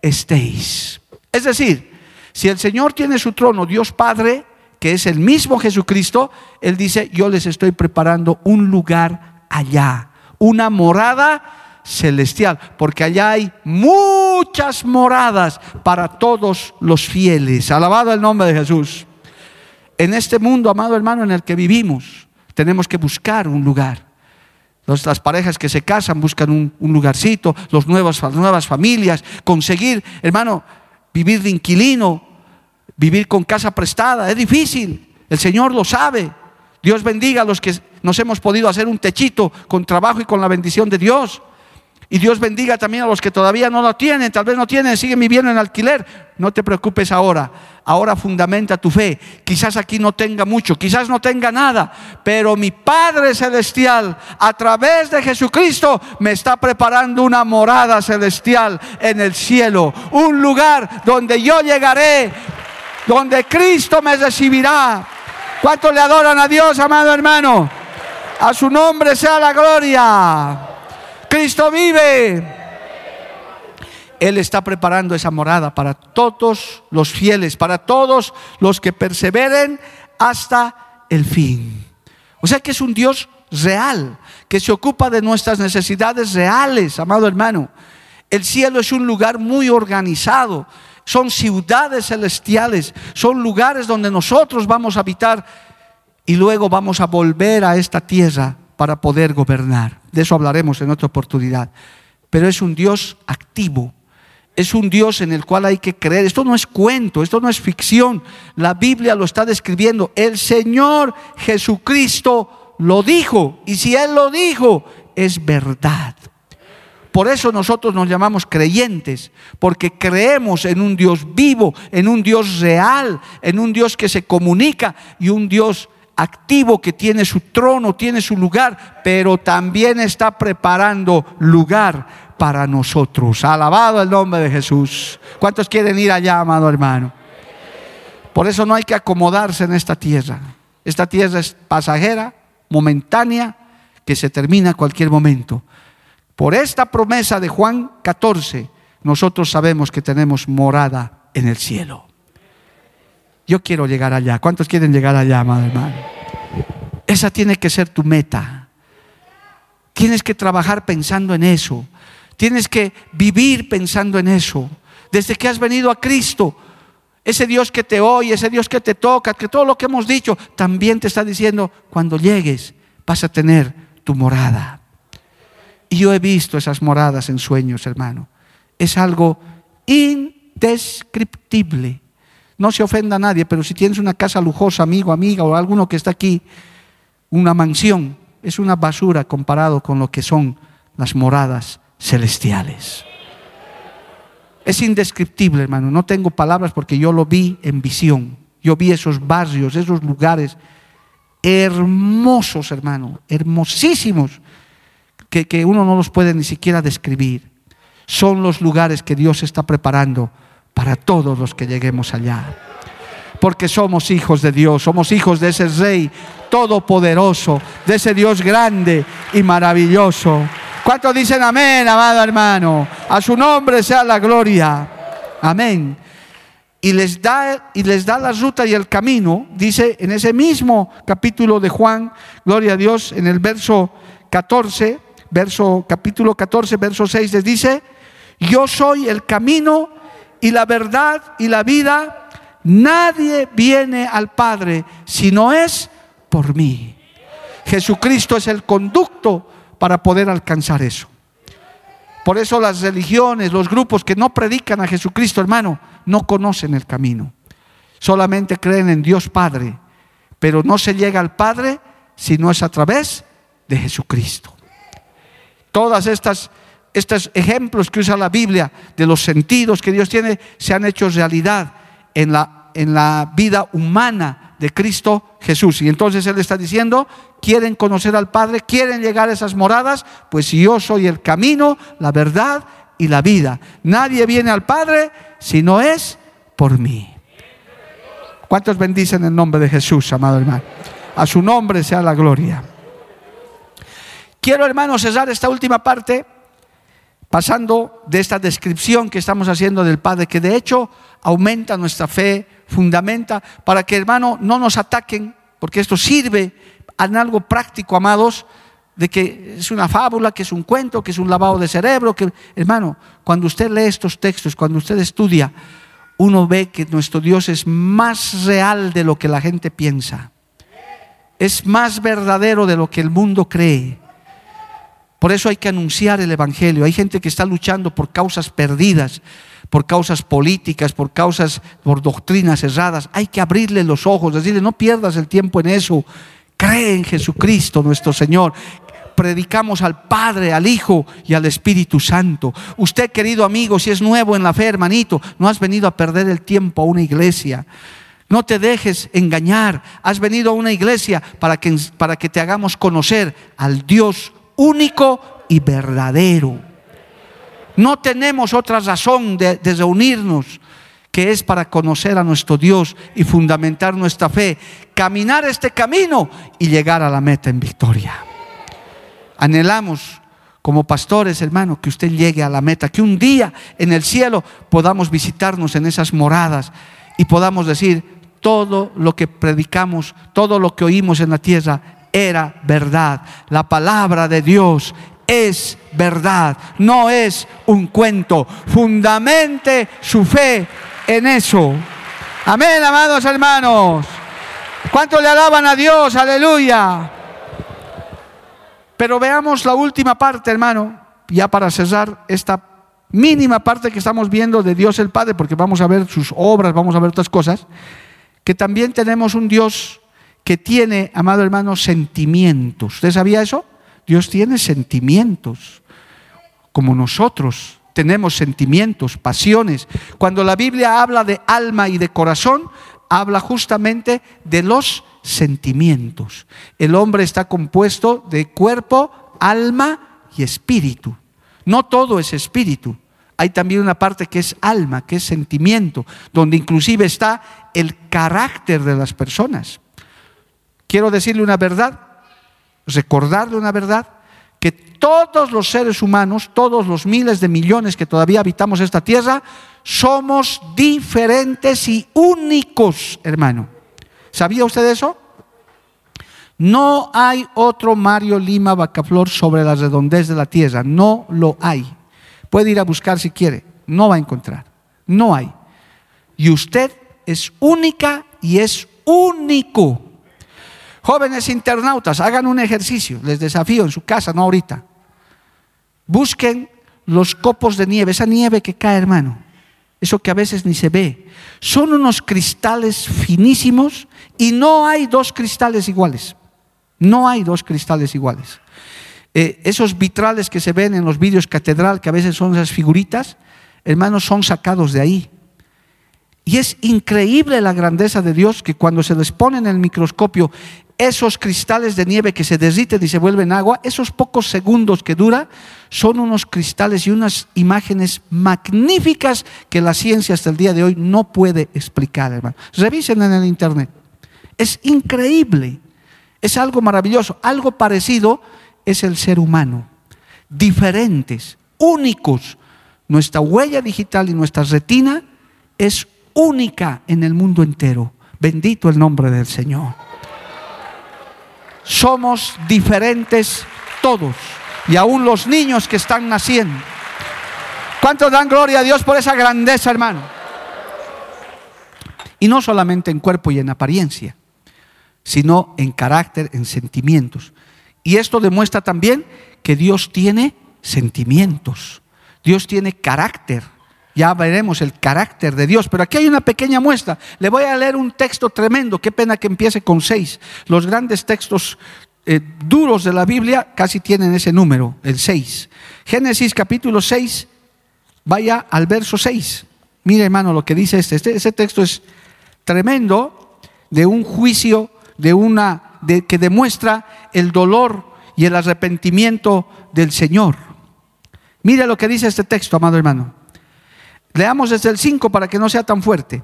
estéis. Es decir, si el Señor tiene su trono, Dios Padre, que es el mismo Jesucristo, Él dice, yo les estoy preparando un lugar allá, una morada celestial, porque allá hay muchas moradas para todos los fieles. Alabado el nombre de Jesús. En este mundo, amado hermano, en el que vivimos, tenemos que buscar un lugar. Las parejas que se casan buscan un, lugarcito, los nuevos, las nuevas familias, conseguir, hermano, vivir de inquilino, vivir con casa prestada, es difícil. El Señor lo sabe. Dios bendiga a los que nos hemos podido hacer un techito con trabajo y con la bendición de Dios. Y Dios bendiga también a los que todavía no lo tienen, tal vez no tienen, siguen viviendo en alquiler. No te preocupes ahora. Ahora fundamenta tu fe. Quizás aquí no tenga mucho, quizás no tenga nada, pero mi Padre Celestial, a través de Jesucristo, me está preparando una morada celestial en el cielo. Un lugar donde yo llegaré, donde Cristo me recibirá. ¿Cuántos le adoran a Dios, amado hermano? A su nombre sea la gloria. Cristo vive. Él está preparando esa morada para todos los fieles, para todos los que perseveren hasta el fin. O sea que es un Dios real, que se ocupa de nuestras necesidades reales, amado hermano. El cielo es un lugar muy organizado, son ciudades celestiales, son lugares donde nosotros vamos a habitar y luego vamos a volver a esta tierra para poder gobernar. De eso hablaremos en otra oportunidad. Pero es un Dios activo. Es un Dios en el cual hay que creer. Esto no es cuento, esto no es ficción. La Biblia lo está describiendo. El Señor Jesucristo lo dijo. Y si Él lo dijo, es verdad. Por eso nosotros nos llamamos creyentes, porque creemos en un Dios vivo, en un Dios real, en un Dios que se comunica y un Dios activo que tiene su trono, tiene su lugar, pero también está preparando lugar para nosotros. Alabado el nombre de Jesús. ¿Cuántos quieren ir allá, amado hermano? Por eso no hay que acomodarse en esta tierra. Esta tierra es pasajera, momentánea, que se termina a cualquier momento. Por esta promesa de Juan 14, nosotros sabemos que tenemos morada en el cielo. Yo quiero llegar allá. ¿Cuántos quieren llegar allá, amado hermano? Esa tiene que ser tu meta. Tienes que trabajar pensando en eso. Tienes que vivir pensando en eso. Desde que has venido a Cristo, ese Dios que te oye, ese Dios que te toca, que todo lo que hemos dicho, también te está diciendo, cuando llegues, vas a tener tu morada. Y yo he visto esas moradas en sueños, hermano. Es algo indescriptible. No se ofenda a nadie, pero si tienes una casa lujosa, amigo, amiga o alguno que está aquí, una mansión, es una basura comparado con lo que son las moradas celestiales. Es indescriptible, hermano. No tengo palabras porque yo lo vi en visión. Yo vi esos barrios, esos lugares hermosos, hermano, hermosísimos, que, que uno no los puede ni siquiera describir. Son los lugares que Dios está preparando para todos los que lleguemos allá. Porque somos hijos de Dios, somos hijos de ese Rey todopoderoso, de ese Dios grande y maravilloso. ¿Cuántos dicen amén, amado hermano? A su nombre sea la gloria. Amén. Y les da y les da la ruta y el camino, dice en ese mismo capítulo de Juan, gloria a Dios, en el verso 14, verso capítulo 14, verso 6 les dice, "Yo soy el camino y la verdad y la vida. Nadie viene al Padre si no es por mí." Jesucristo es el conducto para poder alcanzar eso. Por eso las religiones, los grupos que no predican a Jesucristo, hermano, no conocen el camino. Solamente creen en Dios Padre, pero no se llega al Padre si no es a través de Jesucristo. Todas estas estos ejemplos que usa la Biblia de los sentidos que Dios tiene se han hecho realidad en la, en la vida humana de Cristo Jesús. Y entonces Él está diciendo, quieren conocer al Padre, quieren llegar a esas moradas, pues yo soy el camino, la verdad y la vida. Nadie viene al Padre si no es por mí. ¿Cuántos bendicen el nombre de Jesús, amado hermano? A su nombre sea la gloria. Quiero, hermano, cesar esta última parte pasando de esta descripción que estamos haciendo del Padre, que de hecho aumenta nuestra fe, fundamenta, para que hermano no nos ataquen, porque esto sirve en algo práctico, amados, de que es una fábula, que es un cuento, que es un lavado de cerebro, que hermano, cuando usted lee estos textos, cuando usted estudia, uno ve que nuestro Dios es más real de lo que la gente piensa. Es más verdadero de lo que el mundo cree. Por eso hay que anunciar el Evangelio. Hay gente que está luchando por causas perdidas, por causas políticas, por causas, por doctrinas erradas. Hay que abrirle los ojos, decirle, no pierdas el tiempo en eso. Cree en Jesucristo nuestro Señor. Predicamos al Padre, al Hijo y al Espíritu Santo. Usted, querido amigo, si es nuevo en la fe, hermanito, no has venido a perder el tiempo a una iglesia. No te dejes engañar. Has venido a una iglesia para que, para que te hagamos conocer al Dios único y verdadero. No tenemos otra razón de, reunirnos que es para conocer a nuestro Dios y fundamentar nuestra fe, caminar este camino y llegar a la meta en victoria. Anhelamos como pastores, hermano, que usted llegue a la meta, que un día en el cielo podamos visitarnos en esas moradas y podamos decir, todo lo que predicamos, todo lo que oímos en la tierra era verdad. La palabra de Dios es verdad, no es un cuento. Fundamente su fe en eso. Amén, amados hermanos. ¿Cuánto le alaban a Dios? Aleluya. Pero veamos la última parte, hermano, ya para cerrar esta mínima parte que estamos viendo de Dios el Padre, porque vamos a ver sus obras, vamos a ver otras cosas, que también tenemos un Dios que tiene, amado hermano, sentimientos. ¿Usted sabía eso? Dios tiene sentimientos, como nosotros tenemos sentimientos, pasiones. Cuando la Biblia habla de alma y de corazón, habla justamente de los sentimientos. El hombre está compuesto de cuerpo, alma y espíritu. No todo es espíritu. Hay también una parte que es alma, que es sentimiento, donde inclusive está el carácter de las personas. Quiero decirle una verdad, recordarle una verdad, que todos los seres humanos, todos los miles de millones que todavía habitamos esta tierra, somos diferentes y únicos, hermano. ¿Sabía usted eso? No hay otro Mario Lima Bacaflor sobre la redondez de la tierra, no lo hay. Puede ir a buscar si quiere, no va a encontrar, no hay. Y usted es única y es único. Jóvenes internautas, hagan un ejercicio, les desafío en su casa, no ahorita. Busquen los copos de nieve, esa nieve que cae, hermano, eso que a veces ni se ve. Son unos cristales finísimos y no hay dos cristales iguales. No hay dos cristales iguales. Eh, esos vitrales que se ven en los vídeos catedral, que a veces son esas figuritas, hermanos, son sacados de ahí. Y es increíble la grandeza de Dios que cuando se les pone en el microscopio esos cristales de nieve que se derriten y se vuelven agua, esos pocos segundos que dura, son unos cristales y unas imágenes magníficas que la ciencia hasta el día de hoy no puede explicar, hermano. Revisen en el internet. Es increíble. Es algo maravilloso. Algo parecido es el ser humano. Diferentes, únicos. Nuestra huella digital y nuestra retina es única en el mundo entero. Bendito el nombre del Señor. Somos diferentes todos. Y aún los niños que están naciendo. ¿Cuántos dan gloria a Dios por esa grandeza, hermano? Y no solamente en cuerpo y en apariencia, sino en carácter, en sentimientos. Y esto demuestra también que Dios tiene sentimientos, Dios tiene carácter. Ya veremos el carácter de Dios, pero aquí hay una pequeña muestra. Le voy a leer un texto tremendo, qué pena que empiece con seis. Los grandes textos eh, duros de la Biblia casi tienen ese número, el seis. Génesis capítulo 6, vaya al verso 6. Mire hermano lo que dice este. este texto es tremendo de un juicio, de una que demuestra el dolor y el arrepentimiento del Señor. Mire lo que dice este texto, amado hermano. Leamos desde el 5 para que no sea tan fuerte.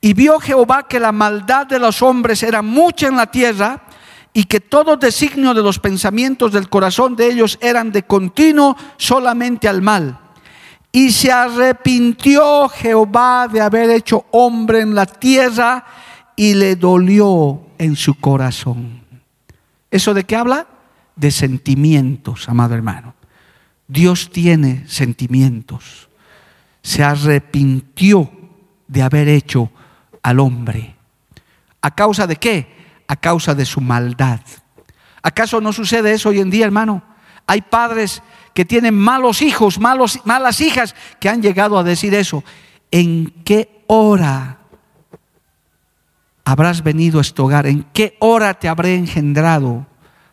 Y vio Jehová que la maldad de los hombres era mucha en la tierra y que todo designio de los pensamientos del corazón de ellos eran de continuo solamente al mal. Y se arrepintió Jehová de haber hecho hombre en la tierra y le dolió en su corazón. ¿Eso de qué habla? De sentimientos, amado hermano. Dios tiene sentimientos. Se arrepintió de haber hecho al hombre. ¿A causa de qué? A causa de su maldad. ¿Acaso no sucede eso hoy en día, hermano? Hay padres que tienen malos hijos, malos, malas hijas, que han llegado a decir eso. ¿En qué hora habrás venido a este hogar? ¿En qué hora te habré engendrado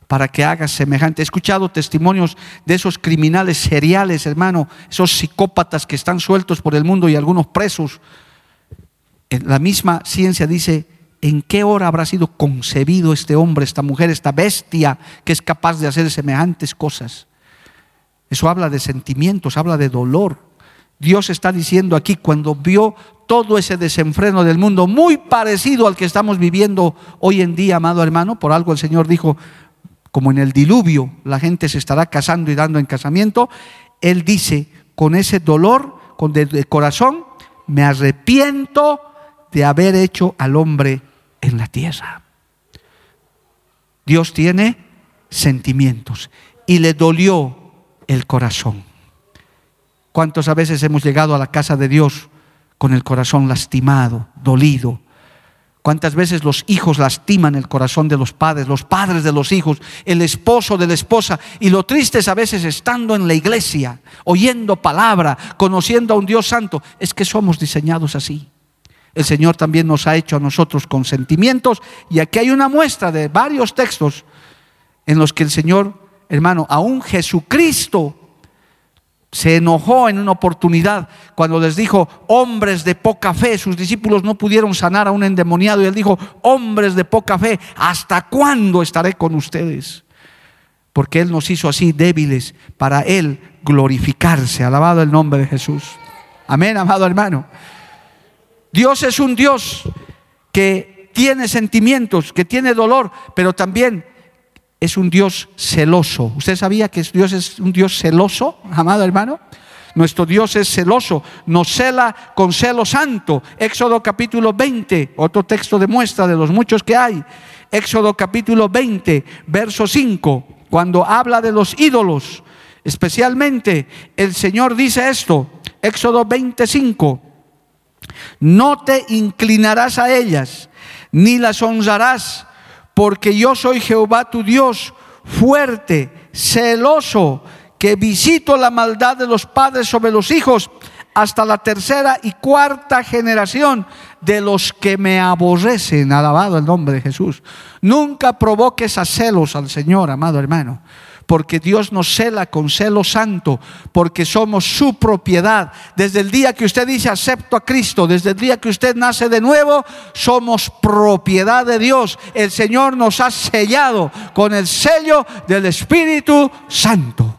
para que hagas semejante? He escuchado testimonios de esos criminales seriales, hermano, esos psicópatas que están sueltos por el mundo y algunos presos. La misma ciencia dice, ¿en qué hora habrá sido concebido este hombre, esta mujer, esta bestia que es capaz de hacer semejantes cosas? Eso habla de sentimientos, habla de dolor. Dios está diciendo aquí, cuando vio todo ese desenfreno del mundo, muy parecido al que estamos viviendo hoy en día, amado hermano. Por algo el Señor dijo, como en el diluvio la gente se estará casando y dando en casamiento, Él dice, con ese dolor, con de, corazón, me arrepiento de haber hecho al hombre en la tierra. Dios tiene sentimientos y le dolió el corazón. ¿Cuántos a veces hemos llegado a la casa de Dios con el corazón lastimado, dolido. ¿Cuántas veces los hijos lastiman el corazón de los padres, los padres de los hijos, el esposo de la esposa? Y lo triste es a veces estando en la iglesia, oyendo palabra, conociendo a un Dios santo, es que somos diseñados así. El Señor también nos ha hecho a nosotros con sentimientos y aquí hay una muestra de varios textos en los que el Señor, hermano, aún Jesucristo se enojó en una oportunidad cuando les dijo, hombres de poca fe, sus discípulos no pudieron sanar a un endemoniado y él dijo, hombres de poca fe, ¿hasta cuándo estaré con ustedes? Porque Él nos hizo así débiles para Él glorificarse. Alabado el nombre de Jesús. Amén, amado hermano. Dios es un Dios que tiene sentimientos, que tiene dolor, pero también es un Dios celoso. ¿Usted sabía que Dios es un Dios celoso, amado hermano? Nuestro Dios es celoso, nos cela con celo santo. Éxodo capítulo 20, otro texto de muestra de los muchos que hay. Éxodo capítulo 20, verso 5, cuando habla de los ídolos, especialmente el Señor dice esto, Éxodo 25, no te inclinarás a ellas, ni las honrarás porque yo soy Jehová tu Dios, fuerte, celoso, que visito la maldad de los padres sobre los hijos hasta la tercera y cuarta generación de los que me aborrecen. Alabado el nombre de Jesús. Nunca provoques a celos al Señor, amado hermano porque Dios nos cela con celo santo, porque somos su propiedad. Desde el día que usted dice acepto a Cristo, desde el día que usted nace de nuevo, somos propiedad de Dios. El Señor nos ha sellado con el sello del Espíritu Santo.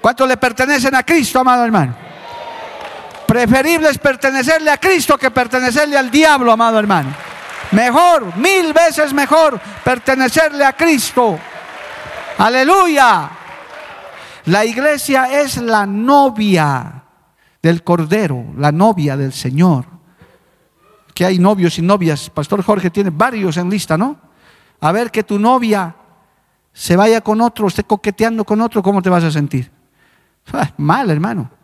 ¿Cuántos le pertenecen a Cristo, amado hermano? Preferible es pertenecerle a Cristo que pertenecerle al diablo, amado hermano. Mejor, mil veces mejor pertenecerle a Cristo. Aleluya. La iglesia es la novia del Cordero, la novia del Señor. Que hay novios y novias. Pastor Jorge tiene varios en lista, ¿no? A ver que tu novia se vaya con otro, esté coqueteando con otro, ¿cómo te vas a sentir? Mal, hermano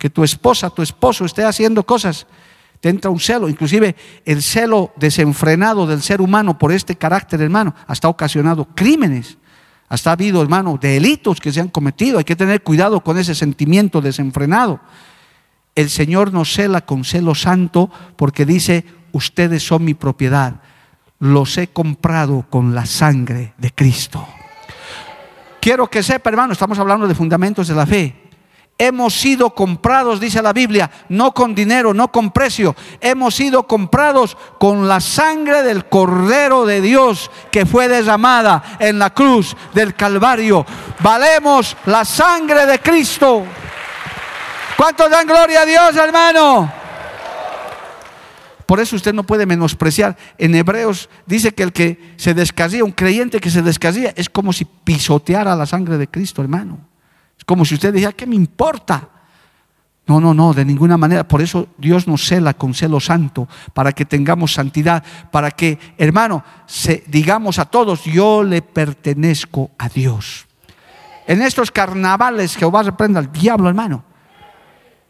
que tu esposa, tu esposo esté haciendo cosas, te entra un celo. Inclusive el celo desenfrenado del ser humano por este carácter, hermano, hasta ocasionado crímenes. Hasta ha habido, hermano, delitos que se han cometido. Hay que tener cuidado con ese sentimiento desenfrenado. El Señor nos cela con celo santo porque dice, ustedes son mi propiedad. Los he comprado con la sangre de Cristo. Quiero que sepa, hermano, estamos hablando de fundamentos de la fe hemos sido comprados, dice la Biblia, no con dinero, no con precio, hemos sido comprados con la sangre del Cordero de Dios que fue derramada en la cruz del Calvario. Valemos la sangre de Cristo. ¿Cuántos dan gloria a Dios, hermano? Por eso usted no puede menospreciar. En Hebreos dice que el que se descasía, un creyente que se descasía, es como si pisoteara la sangre de Cristo, hermano. Es como si usted dijera, ¿qué me importa? No, no, no, de ninguna manera. Por eso Dios nos cela con celo santo, para que tengamos santidad, para que, hermano, se, digamos a todos, yo le pertenezco a Dios. En estos carnavales Jehová reprenda al diablo, hermano.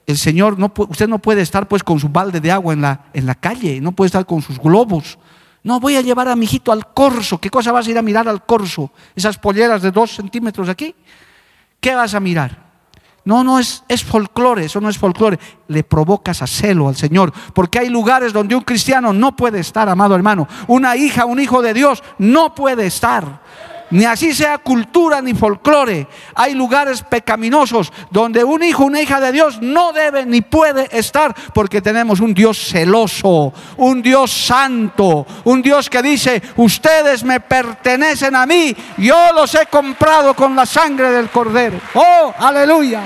El Señor, no, usted no puede estar pues con su balde de agua en la, en la calle, no puede estar con sus globos. No, voy a llevar a mi hijito al corso. ¿Qué cosa vas a ir a mirar al corso? Esas polleras de dos centímetros aquí. ¿Qué vas a mirar? No, no es, es folclore, eso no es folclore. Le provocas a celo al Señor, porque hay lugares donde un cristiano no puede estar, amado hermano. Una hija, un hijo de Dios no puede estar ni así sea cultura ni folclore. Hay lugares pecaminosos donde un hijo, una hija de Dios no debe ni puede estar porque tenemos un Dios celoso, un Dios santo, un Dios que dice, ustedes me pertenecen a mí, yo los he comprado con la sangre del cordero. Oh, aleluya.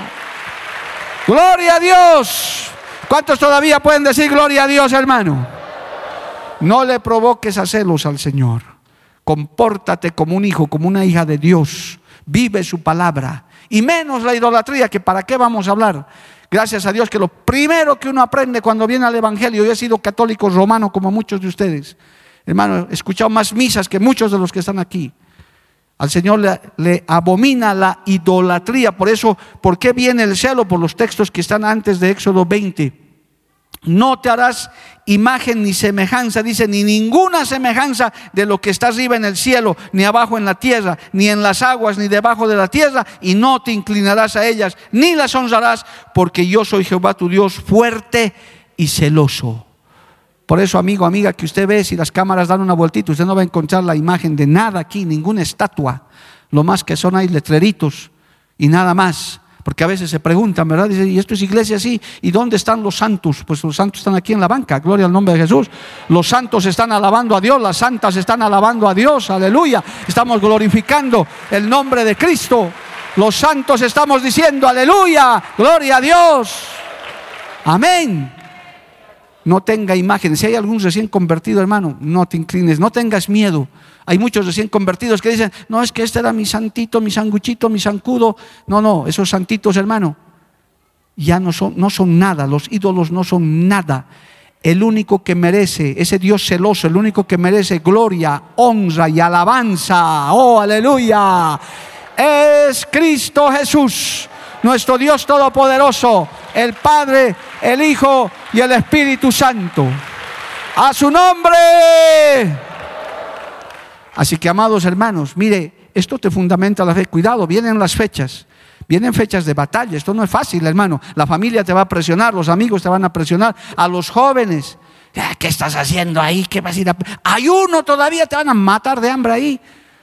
Gloria a Dios. ¿Cuántos todavía pueden decir gloria a Dios, hermano? No le provoques a celos al Señor compórtate como un hijo, como una hija de Dios, vive su palabra. Y menos la idolatría, que para qué vamos a hablar. Gracias a Dios que lo primero que uno aprende cuando viene al Evangelio, yo he sido católico romano como muchos de ustedes, hermano, he escuchado más misas que muchos de los que están aquí. Al Señor le, abomina la idolatría. Por eso, ¿por qué viene el cielo? Por los textos que están antes de Éxodo 20. No te harás imagen ni semejanza, dice, ni ninguna semejanza de lo que está arriba en el cielo, ni abajo en la tierra, ni en las aguas, ni debajo de la tierra, y no te inclinarás a ellas, ni las honrarás, porque yo soy Jehová tu Dios fuerte y celoso. Por eso, amigo, amiga, que usted ve, si las cámaras dan una vueltita, usted no va a encontrar la imagen de nada aquí, ninguna estatua. Lo más que son hay letreritos y nada más. Porque a veces se preguntan, ¿verdad? Dice, ¿y esto es iglesia así? ¿Y dónde están los santos? Pues los santos están aquí en la banca, gloria al nombre de Jesús. Los santos están alabando a Dios, las santas están alabando a Dios, aleluya. Estamos glorificando el nombre de Cristo. Los santos estamos diciendo, aleluya, gloria a Dios. Amén. No tenga imágenes. Si hay algún recién convertido, hermano, no te inclines, no tengas miedo. Hay muchos recién convertidos que dicen, no, es que este era mi santito, mi sanguchito, mi zancudo. No, no, esos santitos, hermano, ya no son, no son nada. Los ídolos no son nada. El único que merece, ese Dios celoso, el único que merece gloria, honra y alabanza, oh, aleluya, es Cristo Jesús, nuestro Dios Todopoderoso, el Padre, el Hijo y el Espíritu Santo. A su nombre. Así que, amados hermanos, mire, esto te fundamenta la fe. Cuidado, vienen las fechas. Vienen fechas de batalla. Esto no es fácil, hermano. La familia te va a presionar, los amigos te van a presionar, a los jóvenes. ¿Qué estás haciendo ahí? ¿Qué vas a ir a... Ayuno todavía, te van a matar de hambre ahí.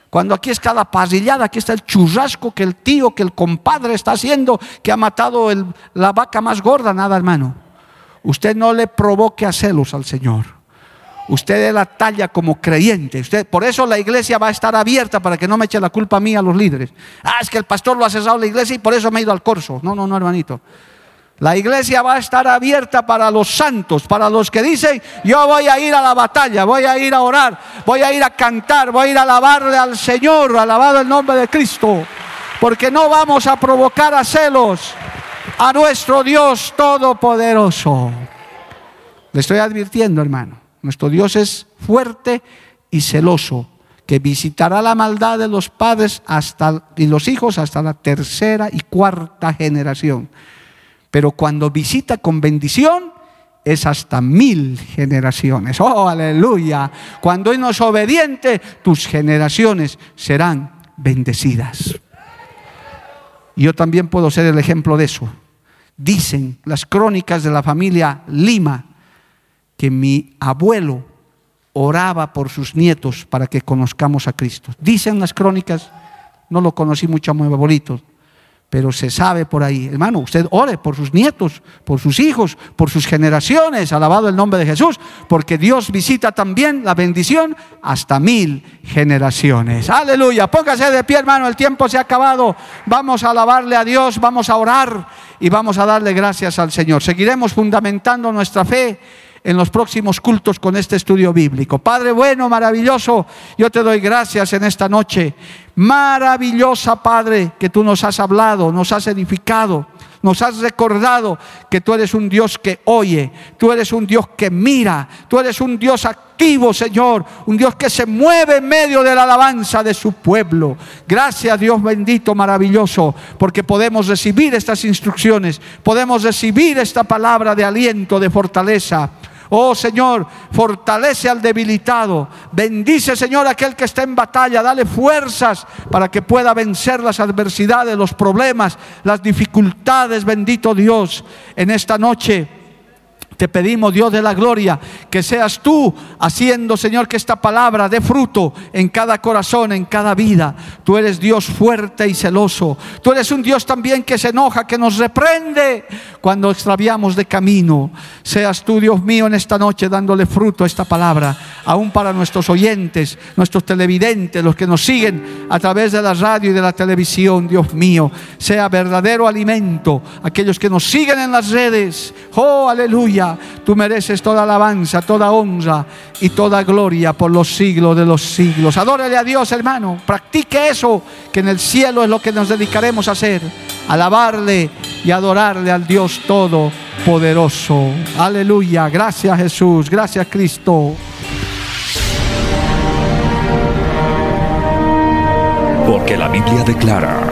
Cuando aquí está la pasillada, aquí está el churrasco que el tío, que el compadre está haciendo, que ha matado la vaca más gorda, nada hermano. Usted no le provoque a celos al Señor. Usted es la talla como creyente. Usted, por eso la iglesia va a estar abierta para que no me eche la culpa a mí a los líderes. Ah, es que el pastor lo ha cesado la iglesia y por eso me ha ido al corso. No, no, no, hermanito. La iglesia va a estar abierta para los santos, para los que dicen, yo voy a ir a la batalla, voy a ir a orar, voy a ir a cantar, voy a ir a alabarle al Señor, alabado el nombre de Cristo, porque no vamos a provocar a celos a nuestro Dios Todopoderoso. Le estoy advirtiendo, hermano, nuestro Dios es fuerte y celoso, que visitará la maldad de los padres hasta, y los hijos hasta la tercera y cuarta generación. Pero cuando visita con bendición, es hasta mil generaciones. Oh, aleluya. Cuando uno es obediente, tus generaciones serán bendecidas. Yo también puedo ser el ejemplo de eso. Dicen las crónicas de la familia Lima que mi abuelo oraba por sus nietos para que conozcamos a Cristo. Dicen las crónicas, no lo conocí mucho a mi abuelito, pero se sabe por ahí, hermano, usted ore por sus nietos, por sus hijos, por sus generaciones, alabado el nombre de Jesús, porque Dios visita también la bendición hasta mil generaciones. Aleluya, póngase de pie, hermano, el tiempo se ha acabado. Vamos a alabarle a Dios, vamos a orar y vamos a darle gracias al Señor. Seguiremos fundamentando nuestra fe en los próximos cultos con este estudio bíblico. Padre bueno, maravilloso, yo te doy gracias en esta noche. Maravillosa Padre, que tú nos has hablado, nos has edificado, nos has recordado que tú eres un Dios que oye, tú eres un Dios que mira, tú eres un Dios activo, Señor, un Dios que se mueve en medio de la alabanza de su pueblo. Gracias, Dios bendito, maravilloso, porque podemos recibir estas instrucciones, podemos recibir esta palabra de aliento, de fortaleza. Oh Señor, fortalece al debilitado. Bendice, Señor, aquel que está en batalla. Dale fuerzas para que pueda vencer las adversidades, los problemas, las dificultades. Bendito Dios, en esta noche. Te pedimos, Dios de la gloria, que seas tú haciendo, Señor, que esta palabra dé fruto en cada corazón, en cada vida. Tú eres Dios fuerte y celoso. Tú eres un Dios también que se enoja, que nos reprende cuando extraviamos de camino. Seas tú, Dios mío, en esta noche dándole fruto a esta palabra, aún para nuestros oyentes, nuestros televidentes, los que nos siguen a través de la radio y de la televisión, Dios mío. Sea verdadero alimento aquellos que nos siguen en las redes. Oh, aleluya Tú mereces toda alabanza, toda honra y toda gloria por los siglos de los siglos. Adórale a Dios, hermano. Practique eso, que en el cielo es lo que nos dedicaremos a hacer. Alabarle y adorarle al Dios Todopoderoso. Aleluya. Gracias Jesús. Gracias Cristo. Porque la Biblia declara.